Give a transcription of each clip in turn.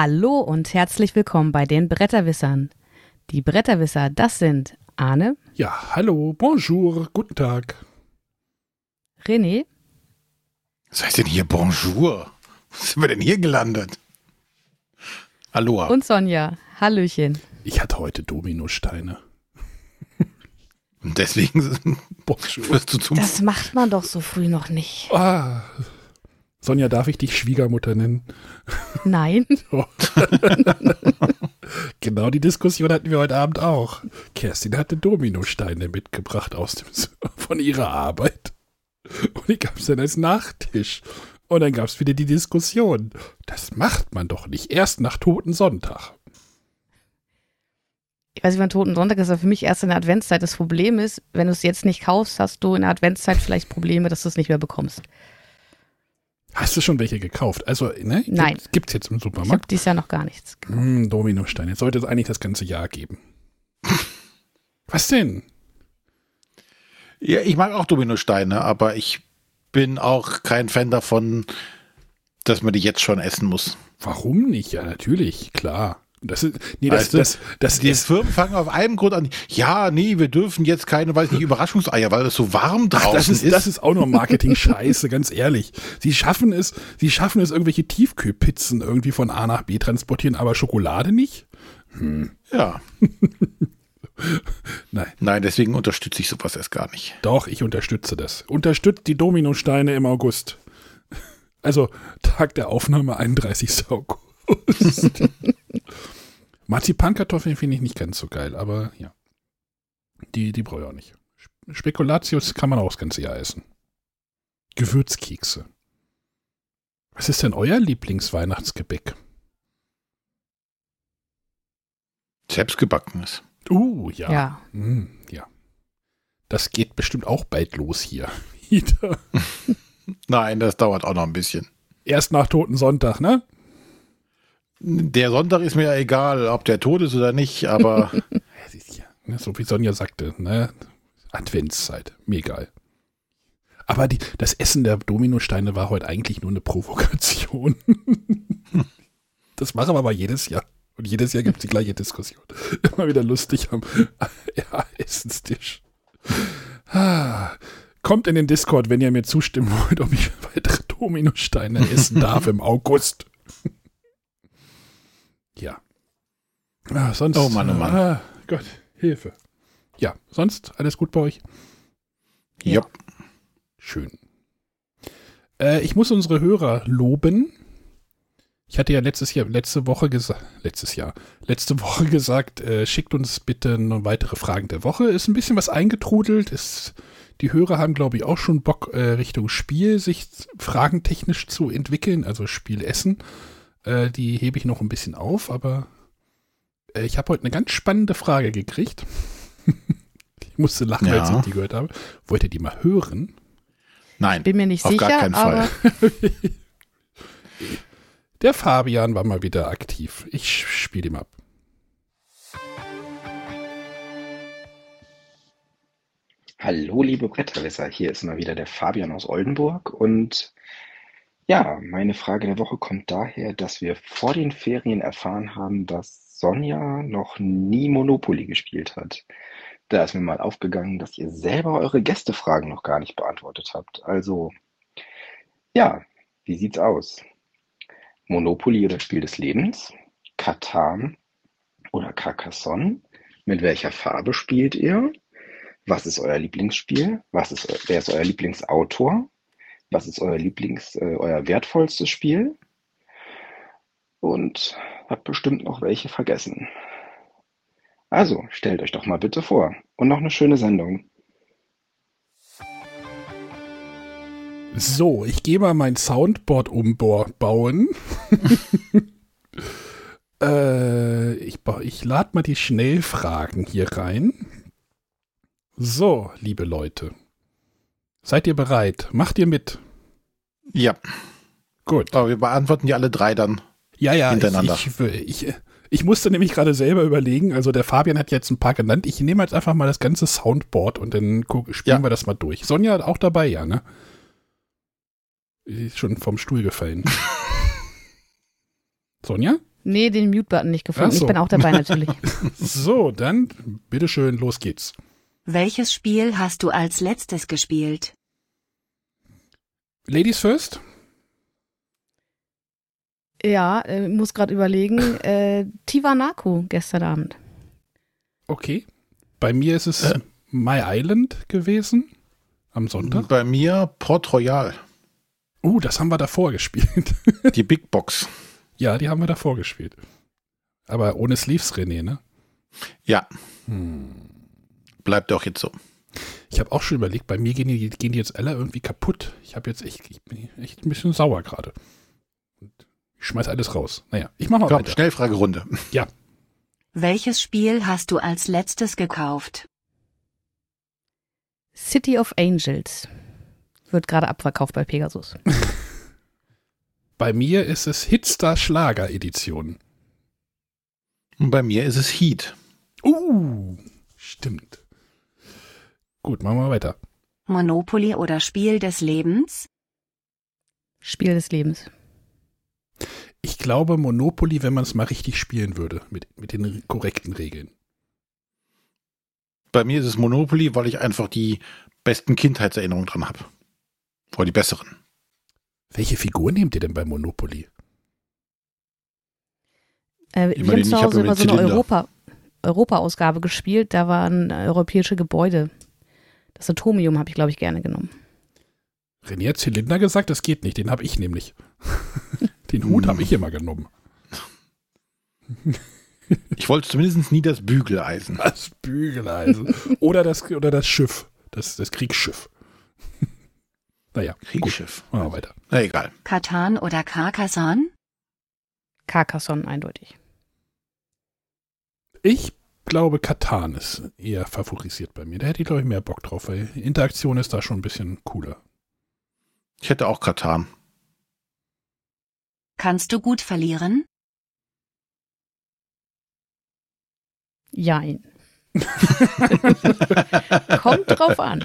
Hallo und herzlich willkommen bei den Bretterwissern. Die Bretterwisser, das sind Arne. Ja, hallo, bonjour, guten Tag. René. Was heißt denn hier Bonjour? Wo sind wir denn hier gelandet? Aloha. Und Sonja. Hallöchen. Ich hatte heute Dominosteine. Und deswegen Bonjour. wirst du zum Das macht man doch so früh noch nicht. Ah. Sonja, darf ich dich Schwiegermutter nennen? Nein. Genau die Diskussion hatten wir heute Abend auch. Kerstin hatte Dominosteine mitgebracht aus dem, von ihrer Arbeit. Und die gab es dann als Nachtisch. Und dann gab es wieder die Diskussion. Das macht man doch nicht. Erst nach Toten Sonntag. Ich weiß nicht, wann Toten Sonntag ist, aber für mich erst in der Adventszeit. Das Problem ist, wenn du es jetzt nicht kaufst, hast du in der Adventszeit vielleicht Probleme, dass du es nicht mehr bekommst. Hast du schon welche gekauft? Also, ne? Nein. Gibt, gibt's jetzt im Ich habe Supermarkt? dieses Jahr noch gar nichts. Hm, Dominosteine. Jetzt sollte es eigentlich das ganze Jahr geben. Was denn? Ja, ich mag auch Dominosteine, aber ich bin auch kein Fan davon, dass man die jetzt schon essen muss. Warum nicht? Ja, natürlich, klar. Das ist, nee, das, Weißt du, das, das Die ist, Firmen fangen auf einem Grund an. Ja, nee, wir dürfen jetzt keine, weiß nicht, Überraschungseier, weil es so warm draußen ach, das ist, ist. das ist auch nur Marketing-Scheiße, ganz ehrlich. Sie schaffen es, sie schaffen es, irgendwelche Tiefkühlpizzen irgendwie von A nach B transportieren, aber Schokolade nicht? ja. Nein. Nein, deswegen unterstütze ich sowas erst gar nicht. Doch, ich unterstütze das. Unterstützt die Dominosteine im August. Also Tag der Aufnahme 31. August. Marzipankartoffeln finde ich nicht ganz so geil, aber ja. Die, die brauche ich auch nicht. Spekulatius kann man auch das ganze Jahr essen. Gewürzkekse. Was ist denn euer Lieblingsweihnachtsgebäck? Selbstgebackenes. Uh, ja. Ja. Mm, ja. Das geht bestimmt auch bald los hier. Wieder. Nein, das dauert auch noch ein bisschen. Erst nach Toten Sonntag, ne? Der Sonntag ist mir ja egal, ob der tot ist oder nicht, aber Ja, siehst ja, so wie Sonja sagte, ne? Adventszeit, mir egal. Aber die, das Essen der Dominosteine war heute eigentlich nur eine Provokation. das machen wir aber jedes Jahr. Und jedes Jahr gibt es die gleiche Diskussion. Immer wieder lustig am ja, Essenstisch. Kommt in den Discord, wenn ihr mir zustimmen wollt, ob ich weitere Dominosteine essen darf im August. Ja. Ah, sonst. Oh Mann, oh Mann. Ah, Gott, Hilfe. Ja, sonst alles gut bei euch? ja. Schön. Äh, ich muss unsere Hörer loben. Ich hatte ja letztes Jahr, letzte Woche gesagt, letztes Jahr, letzte Woche gesagt, äh, schickt uns bitte noch weitere Fragen der Woche. Ist ein bisschen was eingetrudelt. Ist, die Hörer haben, glaube ich, auch schon Bock, äh, Richtung Spiel sich fragentechnisch zu entwickeln, also Spiel essen. Äh, die hebe ich noch ein bisschen auf, aber äh, ich habe heute eine ganz spannende Frage gekriegt. ich musste lachen, Ja. als ich die gehört habe. Wollt ihr die mal hören? Nein, Bin mir nicht auf sicher, gar keinen aber Fall. Der Fabian war mal wieder aktiv. Ich spiele ihm ab. Hallo, liebe Bretterwisser, hier ist mal wieder der Fabian aus Oldenburg und ja, meine Frage der Woche kommt daher, dass wir vor den Ferien erfahren haben, dass Sonja noch nie Monopoly gespielt hat. Da ist mir mal aufgegangen, dass ihr selber eure Gästefragen noch gar nicht beantwortet habt. Also, ja, wie sieht's aus? Monopoly oder Spiel des Lebens? Catan oder Carcassonne? Mit welcher Farbe spielt ihr? Was ist euer Lieblingsspiel? Was ist, wer ist euer Lieblingsautor? Was ist euer Lieblings, äh, euer wertvollstes Spiel? Und habt bestimmt noch welche vergessen. Also, stellt euch doch mal bitte vor. Und noch eine schöne Sendung. So, ich gehe mal mein Soundboard umbauen. äh, ich, ich lade mal die Schnellfragen hier rein. So, liebe Leute. Seid ihr bereit? Macht ihr mit? Ja, Gut. aber wir beantworten die alle drei dann. Ja, ja, Hintereinander. Ich, ich, ich, ich musste nämlich gerade selber überlegen, also der Fabian hat jetzt ein paar genannt. Ich nehme jetzt einfach mal das ganze Soundboard und dann spielen Ja. wir das mal durch. Sonja auch dabei, ja, ne? Ist schon vom Stuhl gefallen. Sonja? Nee, den Mute-Button nicht gefunden. So. Ich bin auch dabei natürlich. So, dann bitteschön, los geht's. Welches Spiel hast du als letztes gespielt? Ladies first? ja, äh, muss gerade überlegen. Äh, Tiwanaku gestern Abend. Okay. Bei mir ist es Äh. My Island gewesen. Am Sonntag. Bei mir Port Royal, Uh, das haben wir davor gespielt. die Big Box. ja, die haben wir davor gespielt. Aber ohne Sleeves, René, ne? Ja, Hm. bleibt auch jetzt so. Ich habe auch schon überlegt, bei mir gehen die, gehen die jetzt alle irgendwie kaputt. Ich habe jetzt echt, ich bin echt ein bisschen sauer gerade. Ich schmeiß alles raus. Naja, ich mach mal Komm, weiter. Schnellfragerunde. Welches Spiel hast du als letztes gekauft? City of Angels. Wird gerade abverkauft bei Pegasus. Bei mir ist es Hitstar Schlager Edition. Und bei mir ist es Heat. Uh, stimmt. Gut, machen wir weiter. Monopoly oder Spiel des Lebens? Spiel des Lebens. Ich glaube Monopoly, wenn man es mal richtig spielen würde, mit, mit den korrekten Regeln. Bei mir ist es Monopoly, weil ich einfach die besten Kindheitserinnerungen dran habe. Oder die besseren. Welche Figur nehmt ihr denn bei Monopoly? Äh, haben den- zu ich hab Hause immer so eine. Europa, Europa-Ausgabe gespielt. Da waren äh, europäische Gebäude. Das Atomium habe ich, glaube ich, gerne genommen. René hat Zylinder gesagt, das geht nicht, den habe ich nämlich. den Hut habe ich immer genommen. Ich wollte zumindest nie das Bügeleisen. Das Bügeleisen. oder, das, oder das Schiff. Das, das Kriegsschiff. naja, gut, Kriegsschiff. machen wir weiter. Na egal. Katan oder Carcassonne? Carcassonne eindeutig. Ich glaube, Katan ist eher favorisiert bei mir. Da hätte ich, glaube ich, mehr Bock drauf, weil Interaktion ist da schon ein bisschen cooler. Ich hätte auch Katan. Kannst du gut verlieren? Jein. Kommt drauf an.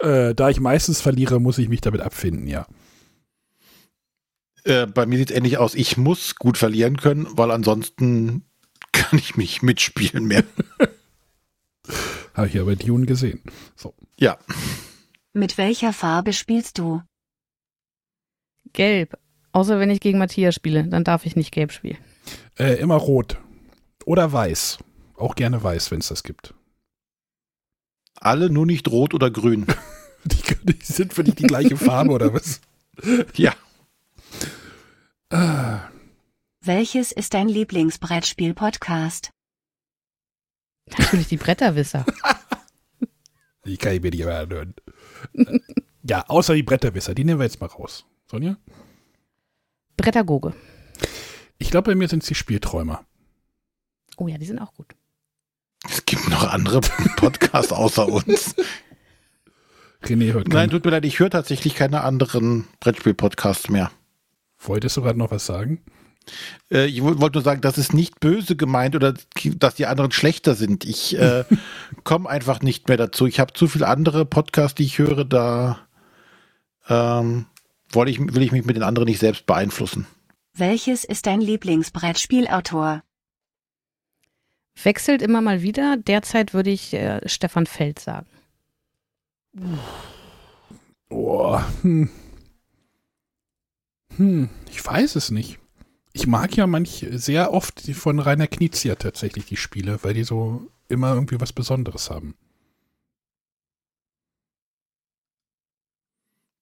Äh, da ich meistens verliere, muss ich mich damit abfinden, ja. Äh, bei mir sieht es ähnlich aus. Ich muss gut verlieren können, weil ansonsten kann ich mich mitspielen mehr. Habe ich ja bei Dune gesehen. So. Ja, Mit welcher Farbe spielst du? Gelb. Außer wenn ich gegen Matthias spiele, dann darf ich nicht gelb spielen. Äh, immer rot. Oder weiß. Auch gerne weiß, wenn es das gibt. alle nur nicht rot oder grün. Die, die sind für dich die gleiche Farbe oder was? Ja, Ah, Welches ist dein Lieblingsbrettspiel-Podcast? Natürlich die Bretterwisser. die kann ich mir nicht mehr anhören. Äh, ja, außer die Bretterwisser, die nehmen wir jetzt mal raus. Sonja? Brettergoge. Ich glaube, bei mir sind es die Spielträumer. Oh ja, die sind auch gut. es gibt noch andere Podcasts außer uns. René hört Nein, tut mir leid, ich höre tatsächlich keine anderen Brettspiel-Podcasts mehr. Wolltest du gerade noch was sagen? Äh, ich woll- wollte nur sagen, das ist nicht böse gemeint oder dass die anderen schlechter sind. Ich äh, komme einfach nicht mehr dazu. Ich habe zu viele andere Podcasts, die ich höre, da ähm, wollte ich, will ich mich mit den anderen nicht selbst beeinflussen. Welches ist dein Lieblingsbrettspielautor? Wechselt immer mal wieder. Derzeit würde ich äh, Stefan Feld sagen. Oh, hm. Hm, ich weiß es nicht. Ich mag ja manch sehr oft von Rainer Knizia tatsächlich die Spiele, weil die so immer irgendwie was Besonderes haben.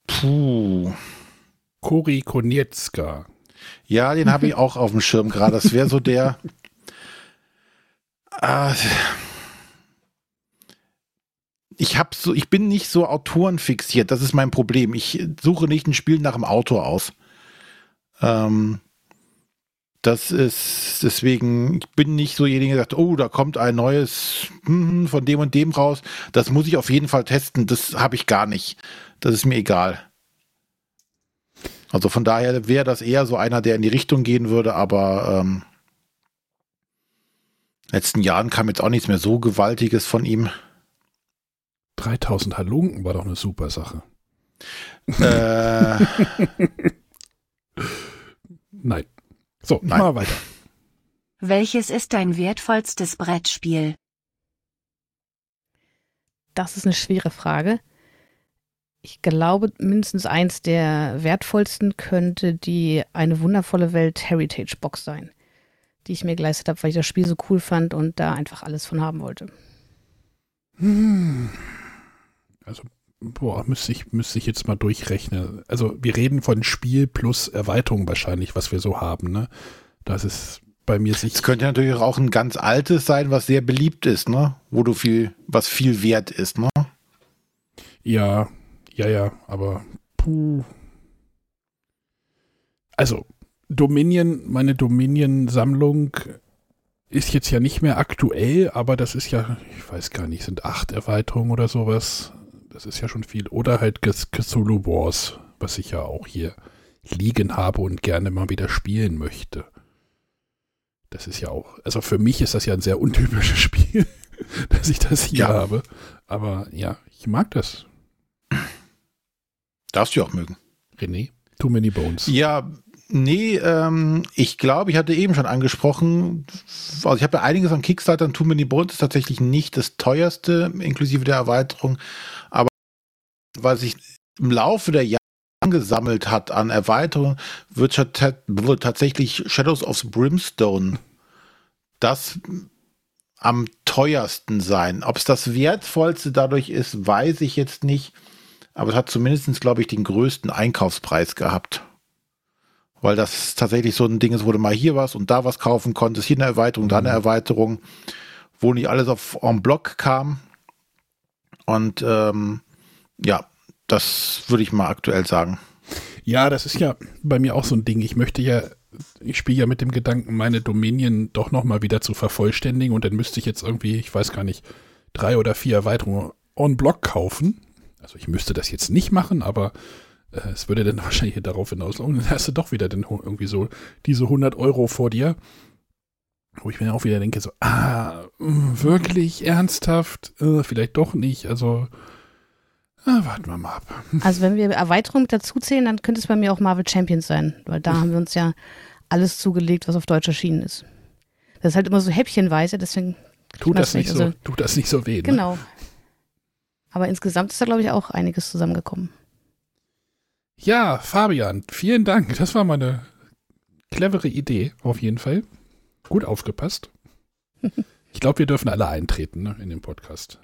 Puh. Kori Konietzka. Ja, den habe ich auch auf dem Schirm gerade. Das wäre so der. Ah, ich hab so, ich bin nicht so autorenfixiert. Das ist mein Problem. Ich suche nicht ein Spiel nach dem Autor aus. Ähm, das ist deswegen, ich bin nicht so derjenige, der sagt, oh, da kommt ein neues hm, von dem und dem raus. Das muss ich auf jeden Fall testen. Das habe ich gar nicht. Das ist mir egal. Also von daher wäre das eher so einer, der in die Richtung gehen würde, aber ähm, letzten Jahren kam jetzt auch nichts mehr so Gewaltiges von ihm. 3000 Halunken war doch eine super Sache. Äh, Nein. So, Nein. mal weiter. Welches ist dein wertvollstes Brettspiel? Das ist eine schwere Frage. Ich glaube, mindestens eins der wertvollsten könnte die eine wundervolle Welt Heritage Box sein, die ich mir geleistet habe, weil ich das Spiel so cool fand und da einfach alles von haben wollte. Hm. Also, boah, müsste ich, müsste ich jetzt mal durchrechnen. Also, wir reden von Spiel plus Erweiterung wahrscheinlich, was wir so haben, ne? Das ist bei mir Es sicher. könnte natürlich auch ein ganz altes sein, was sehr beliebt ist, ne? Wo du viel, was viel wert ist, ne? Ja, ja, ja, aber puh. Also, Dominion, meine Dominion-Sammlung ist jetzt ja nicht mehr aktuell, aber das ist ja, ich weiß gar nicht, sind acht Erweiterungen oder sowas. Das ist ja schon viel. Oder halt Cthulhu Wars, was ich ja auch hier liegen habe und gerne mal wieder spielen möchte. Das ist ja auch, also für mich ist das ja ein sehr untypisches Spiel, dass ich das hier Ja. habe. Aber ja, ich mag das. Darfst du auch mögen. René, Too Many Bones. Ja, nee, ähm, ich glaube, ich hatte eben schon angesprochen, also ich habe ja einiges an Kickstarter und Too Many Bones ist tatsächlich nicht das teuerste, inklusive der Erweiterung, was sich im Laufe der Jahre angesammelt hat an Erweiterungen, wird, tatsächlich Shadows of Brimstone das am teuersten sein. Ob es das wertvollste dadurch ist, weiß ich jetzt nicht. Aber es hat zumindest, glaube ich, den größten Einkaufspreis gehabt. Weil das tatsächlich so ein Ding ist, wo du mal hier was und da was kaufen konntest, hier eine Erweiterung, da eine Erweiterung, wo nicht alles auf en bloc kam. Und ähm, ja, das würde ich mal aktuell sagen. Ja, das ist ja bei mir auch so ein Ding. Ich möchte ja, ich spiele ja mit dem Gedanken, meine Dominion doch nochmal wieder zu vervollständigen und dann müsste ich jetzt irgendwie, ich weiß gar nicht, drei oder vier Erweiterungen on Block kaufen. Also ich müsste das jetzt nicht machen, aber äh, es würde dann wahrscheinlich darauf hinauslaufen. Dann hast du doch wieder dann irgendwie so diese 100 Euro vor dir, wo ich mir auch wieder denke, so, ah, mh, wirklich ernsthaft, äh, vielleicht doch nicht. Also ah, warten wir mal ab. Also wenn wir Erweiterung dazu zählen, dann könnte es bei mir auch Marvel Champions sein, weil da haben wir uns ja alles zugelegt, was auf Deutsch erschienen ist. Das ist halt immer so häppchenweise, deswegen Tut das nicht, so, also- tut das nicht so weh. Ne? genau. Aber insgesamt ist da glaube ich auch einiges zusammengekommen. Ja, Fabian, vielen Dank. Das war mal eine clevere Idee, auf jeden Fall. Gut aufgepasst. Ich glaube, wir dürfen alle eintreten ne, in den Podcast.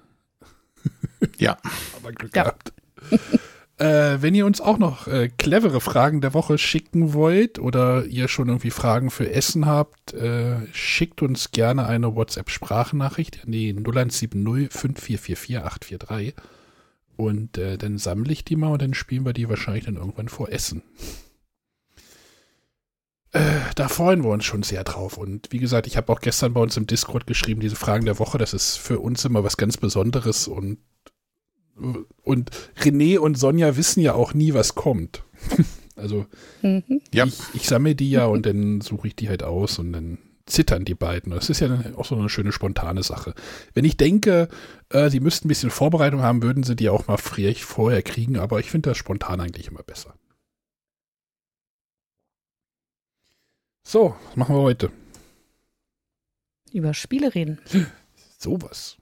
Ja. Aber Glück Ja. gehabt. äh, wenn ihr uns auch noch äh, clevere Fragen der Woche schicken wollt oder ihr schon irgendwie Fragen für Essen habt, äh, schickt uns gerne eine WhatsApp-Sprachnachricht an die 0170 5444 843 und äh, dann sammle ich die mal und dann spielen wir die wahrscheinlich dann irgendwann vor Essen. Äh, da freuen wir uns schon sehr drauf. Und wie gesagt, ich habe auch gestern bei uns im Discord geschrieben, diese Fragen der Woche, das ist für uns immer was ganz Besonderes und und René und Sonja wissen ja auch nie, was kommt. Also Mhm. Ja. ich, ich sammle die ja und dann suche ich die halt aus und dann zittern die beiden. Das ist ja auch so eine schöne spontane Sache. Wenn ich denke, äh, sie müssten ein bisschen Vorbereitung haben, würden sie die auch mal frech vorher kriegen, aber ich finde das spontan eigentlich immer besser. So, was machen wir heute? Über Spiele reden. Sowas.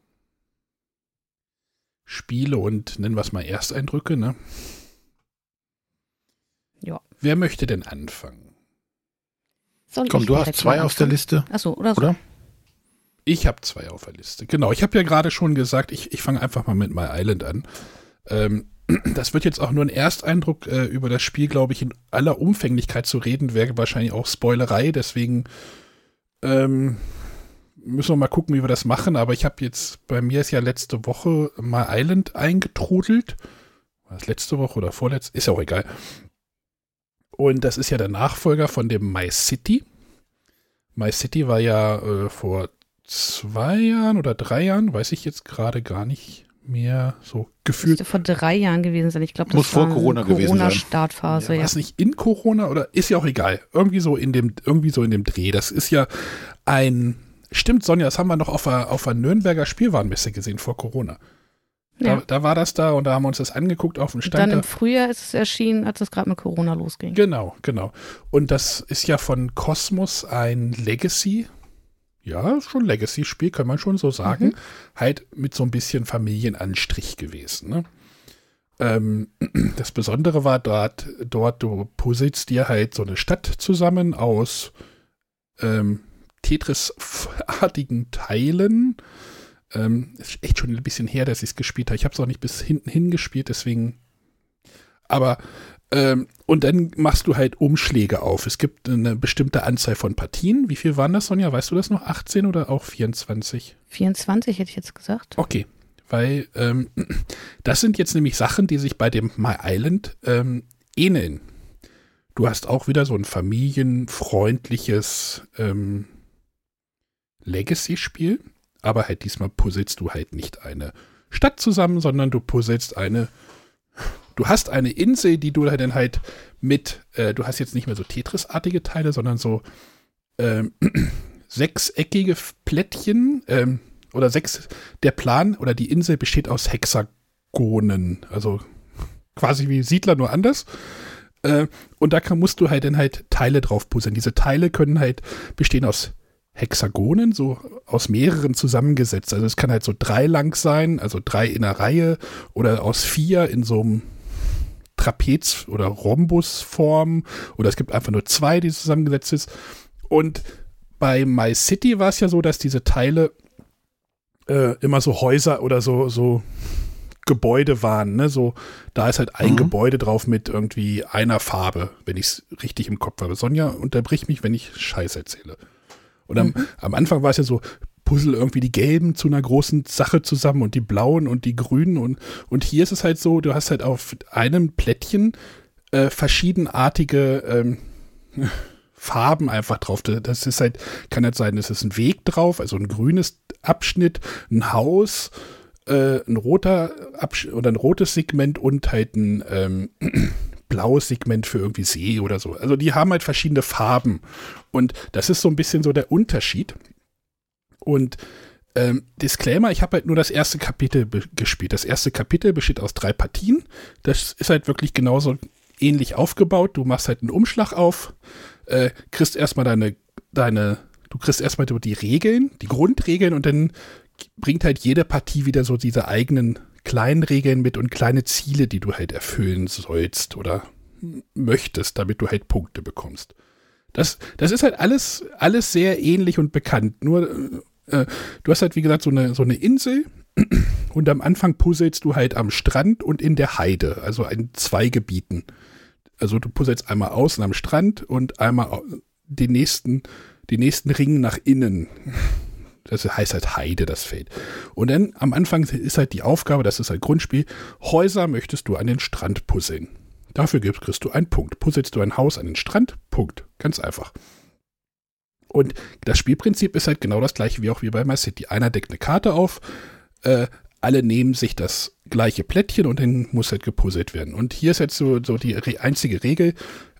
Spiele und nennen wir es mal Ersteindrücke, ne? Ja. Wer möchte denn anfangen? Soll Komm, ich du hast zwei auf der? Liste, Achso, oder so. oder? Ich habe zwei auf der Liste. Genau, ich habe ja gerade schon gesagt, ich, ich fange einfach mal mit My Island an. Ähm, das wird jetzt auch nur ein Ersteindruck äh, über das Spiel, glaube ich, in aller Umfänglichkeit zu reden, wäre wahrscheinlich auch Spoilerei, deswegen ähm, müssen wir mal gucken, wie wir das machen. Aber ich habe jetzt, bei mir ist ja letzte Woche My Island eingetrudelt. War das letzte Woche oder vorletzte? Ist ja auch egal. Und das ist ja der Nachfolger von dem My City. My City war ja äh, vor zwei Jahren oder drei Jahren, weiß ich jetzt gerade gar nicht mehr so gefühlt. Müsste vor drei Jahren gewesen sein. Ich glaube, das Muss vor war Corona gewesen sein. Corona-Startphase, ja, ja. war es nicht in Corona oder ist ja auch egal. Irgendwie so in dem, irgendwie so in dem Dreh. Das ist ja ein, stimmt Sonja, das haben wir noch auf der, auf der Nürnberger Spielwarenmesse gesehen vor Corona. Da, Ja. da war das da und da haben wir uns das angeguckt auf dem Stand. Dann da. im Frühjahr ist es erschienen, als es gerade mit Corona losging. Genau, genau. Und das ist ja von Cosmos ein Legacy. Ja, schon Legacy-Spiel, kann man schon so sagen. Halt mit so ein bisschen Familienanstrich gewesen. Ne? Ähm, das Besondere war dort, dort, du puzzelst dir halt so eine Stadt zusammen aus ähm, Tetris-artigen Teilen. Ähm, ist echt schon ein bisschen her, dass ich es gespielt habe. Ich habe es auch nicht bis hinten hin gespielt, deswegen. Aber ähm, und dann machst du halt Umschläge auf. Es gibt eine bestimmte Anzahl von Partien. Wie viel waren das, Sonja? Weißt du das noch? 18 oder auch 24? 24 hätte ich jetzt gesagt. Okay. Weil ähm, das sind jetzt nämlich Sachen, die sich bei dem My Island ähm, ähneln. Du hast auch wieder so ein familienfreundliches ähm, Legacy-Spiel, aber halt diesmal puzzelst du halt nicht eine Stadt zusammen, sondern du puzzelst eine Du hast eine Insel, die du dann halt mit, äh, du hast jetzt nicht mehr so Tetris-artige Teile, sondern so ähm, sechseckige Plättchen ähm, oder sechs, der Plan oder die Insel besteht aus Hexagonen, also quasi wie Siedler, nur anders. Äh, und da kann, musst du halt dann halt Teile drauf puzzeln. Diese Teile können halt bestehen aus Hexagonen, so aus mehreren zusammengesetzt. Also es kann halt so drei lang sein, also drei in einer Reihe oder aus vier in so einem Trapez- oder Rhombusform oder es gibt einfach nur zwei, die zusammengesetzt ist. Und bei My City war es ja so, dass diese Teile äh, immer so Häuser oder so, so Gebäude waren. Ne? So, da ist halt ein Mhm. Gebäude drauf mit irgendwie einer Farbe, wenn ich es richtig im Kopf habe. Sonja, unterbrich mich, wenn ich Scheiß erzähle. Und am, am Anfang war es ja so, puzzle irgendwie die gelben zu einer großen Sache zusammen und die blauen und die grünen und, und hier ist es halt so, du hast halt auf einem Plättchen äh, verschiedenartige ähm, Farben einfach drauf. Das ist halt, kann halt sein, es ist ein Weg drauf, also ein grünes Abschnitt, ein Haus, äh, ein roter Absch oder ein rotes Segment und halt ein ähm, blaues Segment für irgendwie See oder so. Also die haben halt verschiedene Farben. Und das ist so ein bisschen so der Unterschied. Und ähm, Disclaimer, ich habe halt nur das erste Kapitel gespielt. Das erste Kapitel besteht aus drei Partien. Das ist halt wirklich genauso ähnlich aufgebaut. Du machst halt einen Umschlag auf, äh, kriegst erstmal deine, deine, du kriegst erstmal die Regeln, die Grundregeln und dann bringt halt jede Partie wieder so diese eigenen kleinen Regeln mit und kleine Ziele, die du halt erfüllen sollst oder möchtest, damit du halt Punkte bekommst. Das, das ist halt alles, alles sehr ähnlich und bekannt. Nur, äh, du hast halt, wie gesagt, so eine, so eine Insel und am Anfang puzzelst du halt am Strand und in der Heide, also in zwei Gebieten. Also du puzzelst einmal außen am Strand und einmal den nächsten, den nächsten Ring nach innen. Das heißt halt Heide, das Feld. Und dann am Anfang ist halt die Aufgabe, das ist halt Grundspiel, Häuser möchtest du an den Strand puzzeln. Dafür gibst, kriegst du einen Punkt. Puzzelst du ein Haus an den Strand? Punkt. Ganz einfach. Und das Spielprinzip ist halt genau das gleiche wie auch wie bei My City. Einer deckt eine Karte auf, äh, alle nehmen sich das gleiche Plättchen und dann muss halt gepuzzelt werden. Und hier ist jetzt so, so die einzige Regel,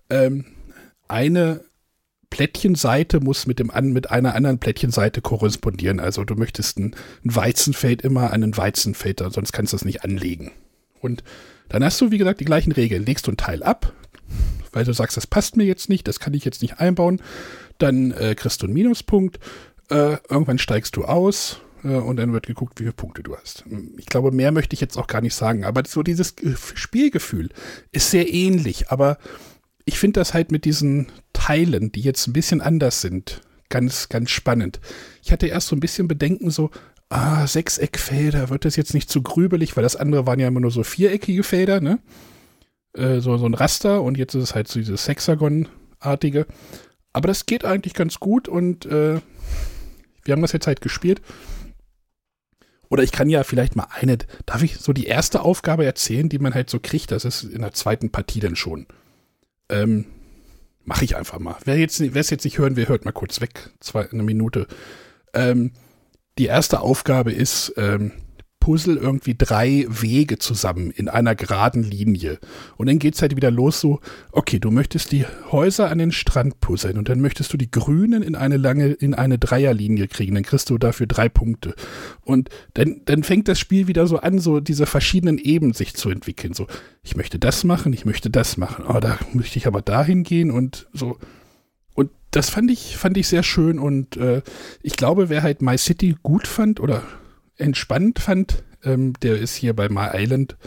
ähm, eine Plättchenseite muss mit, dem an, mit einer anderen Plättchenseite korrespondieren. Also du möchtest ein, ein Weizenfeld immer an ein Weizenfeld, sonst kannst du es nicht anlegen. Und dann hast du, wie gesagt, die gleichen Regeln. Legst du ein Teil ab, weil du sagst, das passt mir jetzt nicht, das kann ich jetzt nicht einbauen. Dann äh, kriegst du einen Minuspunkt. Äh, irgendwann steigst du aus äh, und dann wird geguckt, wie viele Punkte du hast. Ich glaube, mehr möchte ich jetzt auch gar nicht sagen. Aber so dieses Ge- Spielgefühl ist sehr ähnlich. Aber ich finde das halt mit diesen Teilen, die jetzt ein bisschen anders sind, ganz, ganz spannend. Ich hatte erst so ein bisschen Bedenken, so, ah, Sechseckfelder, wird das jetzt nicht zu grübelig, weil das andere waren ja immer nur so viereckige Felder, ne? Äh, so, so ein Raster und jetzt ist es halt so dieses Hexagon-artige. Aber das geht eigentlich ganz gut und äh, wir haben das jetzt halt gespielt. Oder ich kann ja vielleicht mal eine, darf ich so die erste Aufgabe erzählen, die man halt so kriegt? Das ist in der zweiten Partie dann schon. Ähm, Mache ich einfach mal. Wer jetzt, es jetzt nicht hören will, hört mal kurz weg. Zwei, eine Minute. Ähm, die erste Aufgabe ist, ähm, Puzzle irgendwie drei Wege zusammen in einer geraden Linie. Und dann geht's halt wieder los so, okay, du möchtest die Häuser an den Strand puzzeln und dann möchtest du die Grünen in eine lange, in eine Dreierlinie kriegen. Dann kriegst du dafür drei Punkte. Und dann, dann fängt das Spiel wieder so an, so diese verschiedenen Ebenen sich zu entwickeln. So, ich möchte das machen, ich möchte das machen. Oh, da möchte ich aber dahin gehen und so. Und das fand ich, fand ich sehr schön und äh, ich glaube, wer halt My City gut fand oder entspannt fand, ähm, der ist hier bei My Island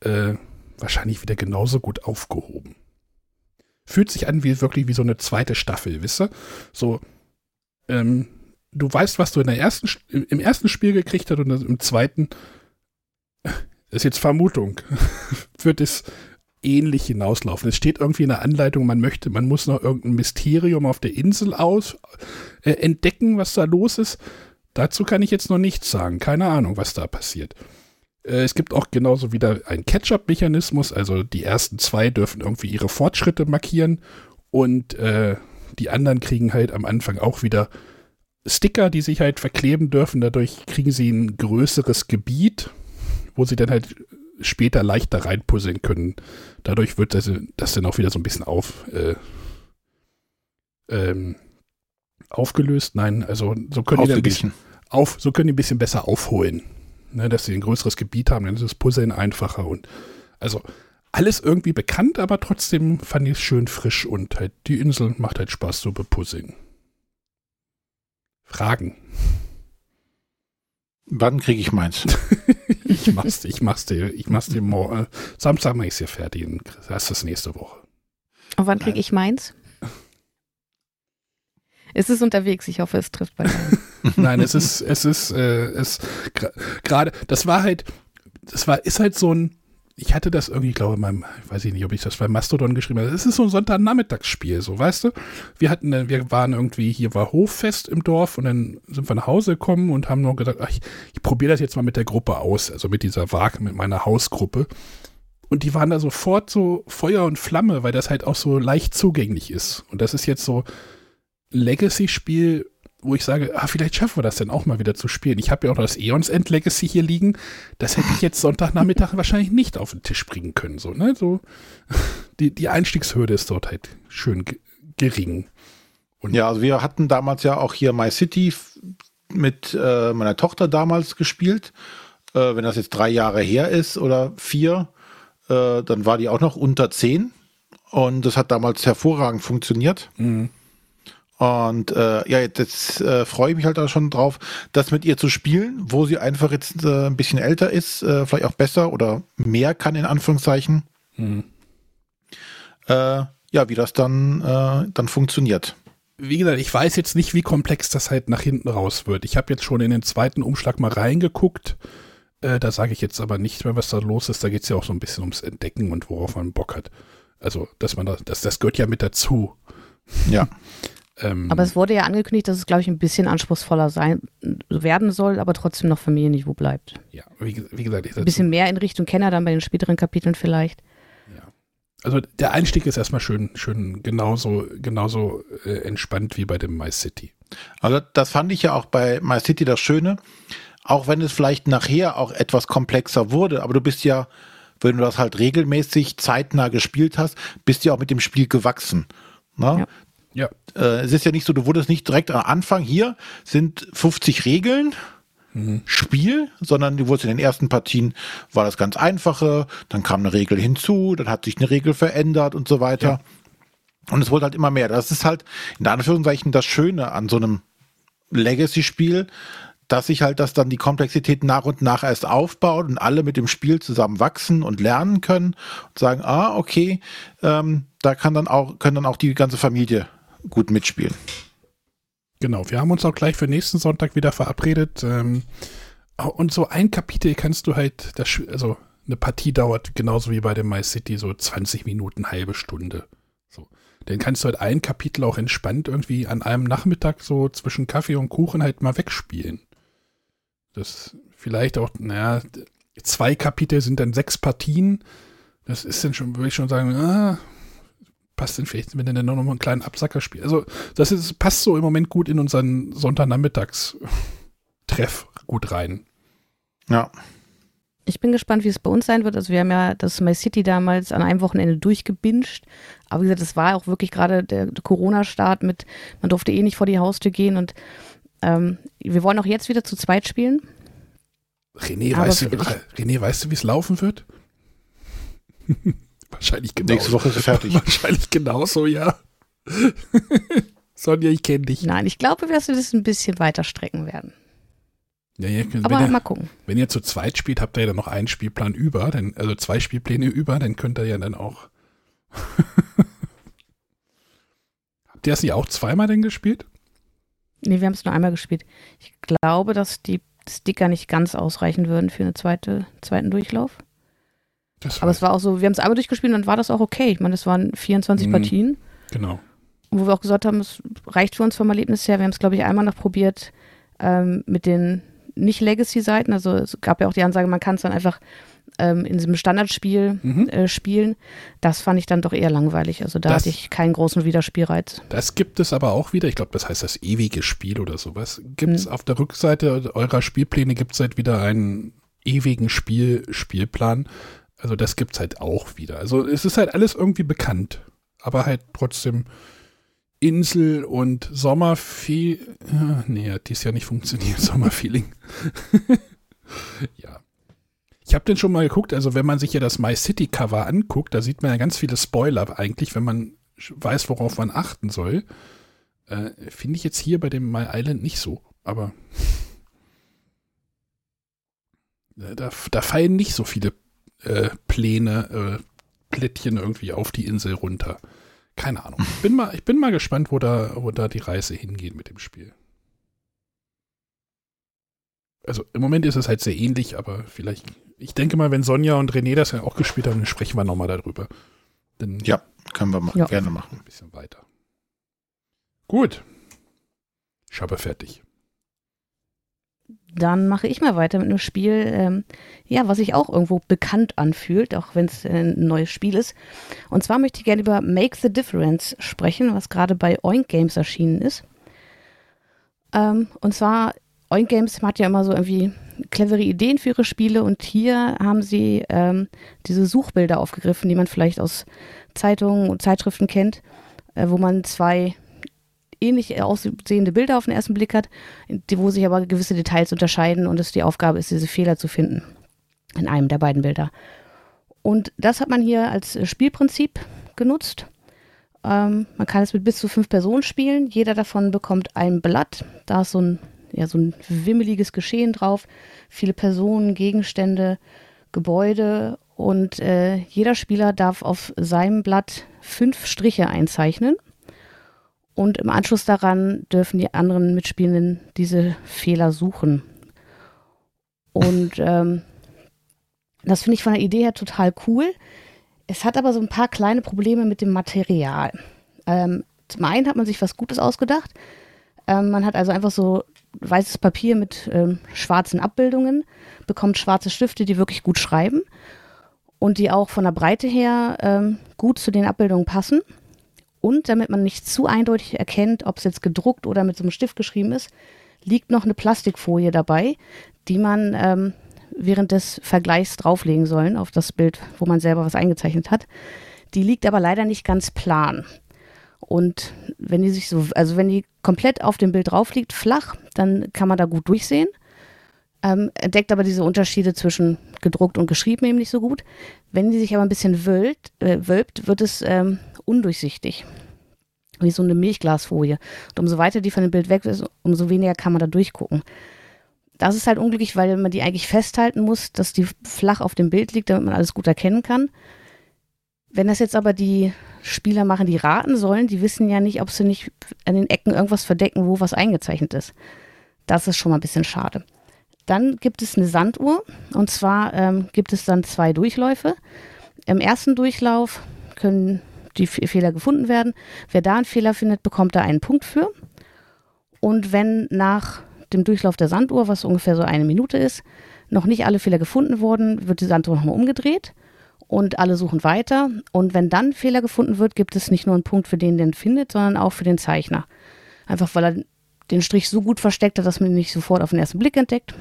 äh, wahrscheinlich wieder genauso gut aufgehoben. Fühlt sich an wie wirklich wie so eine zweite Staffel, wisst ihr? So, ähm, du weißt, was du in der ersten, im ersten Spiel gekriegt hast und im zweiten ist jetzt Vermutung, wird es ähnlich hinauslaufen. Es steht irgendwie in der Anleitung, man möchte, man muss noch irgendein Mysterium auf der Insel aus äh, entdecken, was da los ist. Dazu kann ich jetzt noch nichts sagen. Keine Ahnung, was da passiert. Äh, es gibt auch genauso wieder einen Catch-up-Mechanismus. Also die ersten zwei dürfen irgendwie ihre Fortschritte markieren und äh, die anderen kriegen halt am Anfang auch wieder Sticker, die sich halt verkleben dürfen. Dadurch kriegen sie ein größeres Gebiet, wo sie dann halt später leichter reinpuzzeln können. Dadurch wird das, das dann auch wieder so ein bisschen auf, äh, ähm, aufgelöst. Nein, also so können die ein bisschen auf, so können die ein bisschen besser aufholen. Ne, dass sie ein größeres Gebiet haben, dann ist das Puzzeln einfacher und also alles irgendwie bekannt, aber trotzdem fand ich es schön frisch und halt die Insel macht halt Spaß zu bepuzzeln. Fragen. Wann kriege ich meins? ich mach's, ich mach's dir, ich mach's dir morgen. Äh, Samstag mach ich's dir fertig und hast das nächste Woche. Und wann kriege ich meins? Es ist unterwegs, ich hoffe, es trifft bei dir. Nein, es ist, es ist, äh, es gerade, das war halt, das war, ist halt so ein, ich hatte das irgendwie, ich glaube, meinem, ich weiß ich nicht, ob ich das bei Mastodon geschrieben habe. Es ist so ein Sonntagnachmittagsspiel, so, weißt du? Wir hatten, wir waren irgendwie, hier war Hoffest im Dorf und dann sind wir nach Hause gekommen und haben noch gesagt, ach, ich, ich probiere das jetzt mal mit der Gruppe aus, also mit dieser Waage, mit meiner Hausgruppe. Und die waren da sofort so Feuer und Flamme, weil das halt auch so leicht zugänglich ist. Und das ist jetzt so, Legacy-Spiel, wo ich sage, ah, vielleicht schaffen wir das denn auch mal wieder zu spielen. Ich habe ja auch noch das Eons End Legacy hier liegen. Das hätte ich jetzt Sonntagnachmittag wahrscheinlich nicht auf den Tisch bringen können. So, ne? so, die, die Einstiegshürde ist dort halt schön gering. Und ja, also wir hatten damals ja auch hier My City mit äh, meiner Tochter damals gespielt. Äh, wenn das jetzt drei Jahre her ist oder vier, äh, dann war die auch noch unter zehn. Und das hat damals hervorragend funktioniert. Mhm. Und äh, ja, jetzt äh, freue ich mich halt auch schon drauf, das mit ihr zu spielen, wo sie einfach jetzt äh, ein bisschen älter ist, äh, vielleicht auch besser oder mehr kann in Anführungszeichen. Mhm. Äh, ja, wie das dann, äh, dann funktioniert. Wie gesagt, ich weiß jetzt nicht, wie komplex das halt nach hinten raus wird. Ich habe jetzt schon in den zweiten Umschlag mal reingeguckt. Äh, da sage ich jetzt aber nicht mehr, was da los ist. Da geht es ja auch so ein bisschen ums Entdecken und worauf man Bock hat. Also, dass man da, das, das gehört ja mit dazu. Ja. Ähm, aber es wurde ja angekündigt, dass es, glaube ich, ein bisschen anspruchsvoller sein werden soll, aber trotzdem noch Familienniveau bleibt. Ja, wie, wie gesagt, ich ein bisschen mehr in Richtung Kenner dann bei den späteren Kapiteln vielleicht. Ja. Also der Einstieg ist erstmal schön, schön genauso, genauso äh, entspannt wie bei dem My City. Also das fand ich ja auch bei My City das Schöne, auch wenn es vielleicht nachher auch etwas komplexer wurde, aber du bist ja, wenn du das halt regelmäßig zeitnah gespielt hast, bist du ja auch mit dem Spiel gewachsen. Ne? Ja. Ja. Äh, es ist ja nicht so, du wurdest nicht direkt am Anfang hier sind 50 Regeln. Mhm. Spiel, sondern du wurdest in den ersten Partien war das ganz einfache, dann kam eine Regel hinzu, dann hat sich eine Regel verändert und so weiter. Ja. Und es wurde halt immer mehr. Das ist halt in Anführungszeichen das Schöne an so einem Legacy-Spiel, dass sich halt das dann die Komplexität nach und nach erst aufbaut und alle mit dem Spiel zusammen wachsen und lernen können und sagen, ah, okay, ähm, da kann dann auch, können dann auch die ganze Familie gut mitspielen. Genau, wir haben uns auch gleich für nächsten Sonntag wieder verabredet. Ähm, und so ein Kapitel kannst du halt, das, also eine Partie dauert genauso wie bei dem My City so 20 Minuten, halbe Stunde. So. Dann kannst du halt ein Kapitel auch entspannt irgendwie an einem Nachmittag so zwischen Kaffee und Kuchen halt mal wegspielen. Das vielleicht auch, naja, zwei Kapitel sind dann sechs Partien. Das ist dann schon, würde ich schon sagen, ah, passt denn vielleicht, wenn er dann noch mal einen kleinen Absacker spielt. Also, das ist, passt so im Moment gut in unseren Sonntagnachmittags-Treff gut rein. Ja. Ich bin gespannt, wie es bei uns sein wird. Also wir haben ja das My City damals an einem Wochenende durchgebinged. Aber wie gesagt, es war auch wirklich gerade der Corona-Start mit, man durfte eh nicht vor die Haustür gehen und ähm, wir wollen auch jetzt wieder zu zweit spielen. René, Aber weißt du, ich- René, weißt du, wie es laufen wird? Wahrscheinlich genau. Nächste Woche ist es fertig. Wahrscheinlich genauso, ja. Sonja, ich kenne dich. Nein, ich glaube, dass wir das ein bisschen weiter strecken werden. Ja, ja, wenn, Aber ihr, mal gucken. wenn ihr zu zweit spielt, habt ihr ja dann noch einen Spielplan über, dann, also zwei Spielpläne über, dann könnt ihr ja dann auch. habt ihr das nicht auch zweimal denn gespielt? Nee, wir haben es nur einmal gespielt. Ich glaube, dass die Sticker nicht ganz ausreichen würden für einen zweite, zweiten Durchlauf. Das Aber es war auch so, wir haben es einmal durchgespielt und dann war das auch okay. Ich meine, es waren 24 Mhm. Partien, genau. wo wir auch gesagt haben, es reicht für uns vom Erlebnis her. Wir haben es, glaube ich, einmal noch probiert ähm, mit den Nicht-Legacy-Seiten. Also es gab ja auch die Ansage, man kann es dann einfach ähm, in diesem Standardspiel Mhm. äh, spielen. Das fand ich dann doch eher langweilig. Also da Das- hatte ich keinen großen Wiederspielreiz. Das gibt es aber auch wieder. Ich glaube, das heißt das ewige Spiel oder sowas. Gibt es Hm. auf der Rückseite eurer Spielpläne gibt es halt wieder einen ewigen Spiel, Spielplan. Also das gibt es halt auch wieder. Also es ist halt alles irgendwie bekannt. Aber halt trotzdem Insel und Sommerfee. Ja, nee, hat dies Jahr nicht funktioniert, Sommerfeeling. ja. Ich habe den schon mal geguckt, also wenn man sich ja das My City Cover anguckt, da sieht man ja ganz viele Spoiler eigentlich, wenn man weiß, worauf man achten soll. Äh, Finde ich jetzt hier bei dem My Island nicht so, aber äh, da, da fallen nicht so viele äh, Pläne, äh, Plättchen irgendwie auf die Insel runter. Keine Ahnung. Ich bin mal, ich bin mal gespannt, wo da, wo da die Reise hingeht mit dem Spiel. Also im Moment ist es halt sehr ähnlich, aber vielleicht, ich denke mal, wenn Sonja und René das ja auch gespielt haben, dann sprechen wir nochmal darüber. Dann Ja, können wir ma Ja. gerne machen. ein bisschen weiter. Gut. Ich habe fertig. Dann mache ich mal weiter mit einem Spiel, ähm, ja, was sich auch irgendwo bekannt anfühlt, auch wenn es ein neues Spiel ist. Und zwar möchte ich gerne über Make the Difference sprechen, was gerade bei Oink Games erschienen ist. Ähm, und zwar, Oink Games hat ja immer so irgendwie clevere Ideen für ihre Spiele und hier haben sie ähm, diese Suchbilder aufgegriffen, die man vielleicht aus Zeitungen und Zeitschriften kennt, äh, wo man zwei ähnlich aussehende Bilder auf den ersten Blick hat, wo sich aber gewisse Details unterscheiden und es die Aufgabe ist, diese Fehler zu finden in einem der beiden Bilder. Und das hat man hier als Spielprinzip genutzt. Ähm, man kann es mit bis zu fünf Personen spielen. Jeder davon bekommt ein Blatt. Da ist so ein, ja, so ein wimmeliges Geschehen drauf. Viele Personen, Gegenstände, Gebäude. Und äh, jeder Spieler darf auf seinem Blatt fünf Striche einzeichnen. Und im Anschluss daran dürfen die anderen Mitspielenden diese Fehler suchen. Und ähm, das finde ich von der Idee her total cool. Es hat aber so ein paar kleine Probleme mit dem Material. Ähm, zum einen hat man sich was Gutes ausgedacht. Ähm, man hat also einfach so weißes Papier mit ähm, schwarzen Abbildungen, bekommt schwarze Stifte, die wirklich gut schreiben und die auch von der Breite her ähm, gut zu den Abbildungen passen. Und damit man nicht zu eindeutig erkennt, ob es jetzt gedruckt oder mit so einem Stift geschrieben ist, liegt noch eine Plastikfolie dabei, die man ähm, während des Vergleichs drauflegen sollen auf das Bild, wo man selber was eingezeichnet hat. Die liegt aber leider nicht ganz plan. Und wenn die sich so, also wenn die komplett auf dem Bild drauf liegt, flach, dann kann man da gut durchsehen. Ähm, entdeckt aber diese Unterschiede zwischen gedruckt und geschrieben eben nicht so gut. Wenn die sich aber ein bisschen wölbt, äh, wölbt wird es ähm, undurchsichtig. Wie so eine Milchglasfolie. Und umso weiter die von dem Bild weg ist, umso weniger kann man da durchgucken. Das ist halt unglücklich, weil man die eigentlich festhalten muss, dass die flach auf dem Bild liegt, damit man alles gut erkennen kann. Wenn das jetzt aber die Spieler machen, die raten sollen, die wissen ja nicht, ob sie nicht an den Ecken irgendwas verdecken, wo was eingezeichnet ist. Das ist schon mal ein bisschen schade. Dann gibt es eine Sanduhr und zwar ähm, gibt es dann zwei Durchläufe. Im ersten Durchlauf können die Fe- Fehler gefunden werden. Wer da einen Fehler findet, bekommt da einen Punkt für. Und wenn nach dem Durchlauf der Sanduhr, was ungefähr so eine Minute ist, noch nicht alle Fehler gefunden wurden, wird die Sanduhr nochmal umgedreht und alle suchen weiter. Und wenn dann Fehler gefunden wird, gibt es nicht nur einen Punkt für den, der ihn findet, sondern auch für den Zeichner. Einfach weil er den Strich so gut versteckt hat, dass man ihn nicht sofort auf den ersten Blick entdeckt.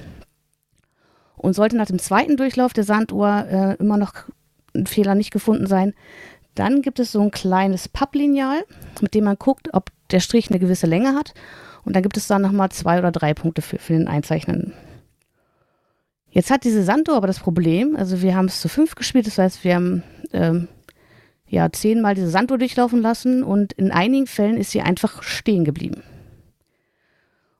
Und sollte nach dem zweiten Durchlauf der Sanduhr äh, immer noch ein Fehler nicht gefunden sein, dann gibt es so ein kleines Papplineal, mit dem man guckt, ob der Strich eine gewisse Länge hat. Und dann gibt es dann nochmal zwei oder drei Punkte für, für den Einzeichnen. Jetzt hat diese Sanduhr aber das Problem, also wir haben es zu fünf gespielt, das heißt, wir haben ähm, ja zehnmal diese Sanduhr durchlaufen lassen und in einigen Fällen ist sie einfach stehen geblieben.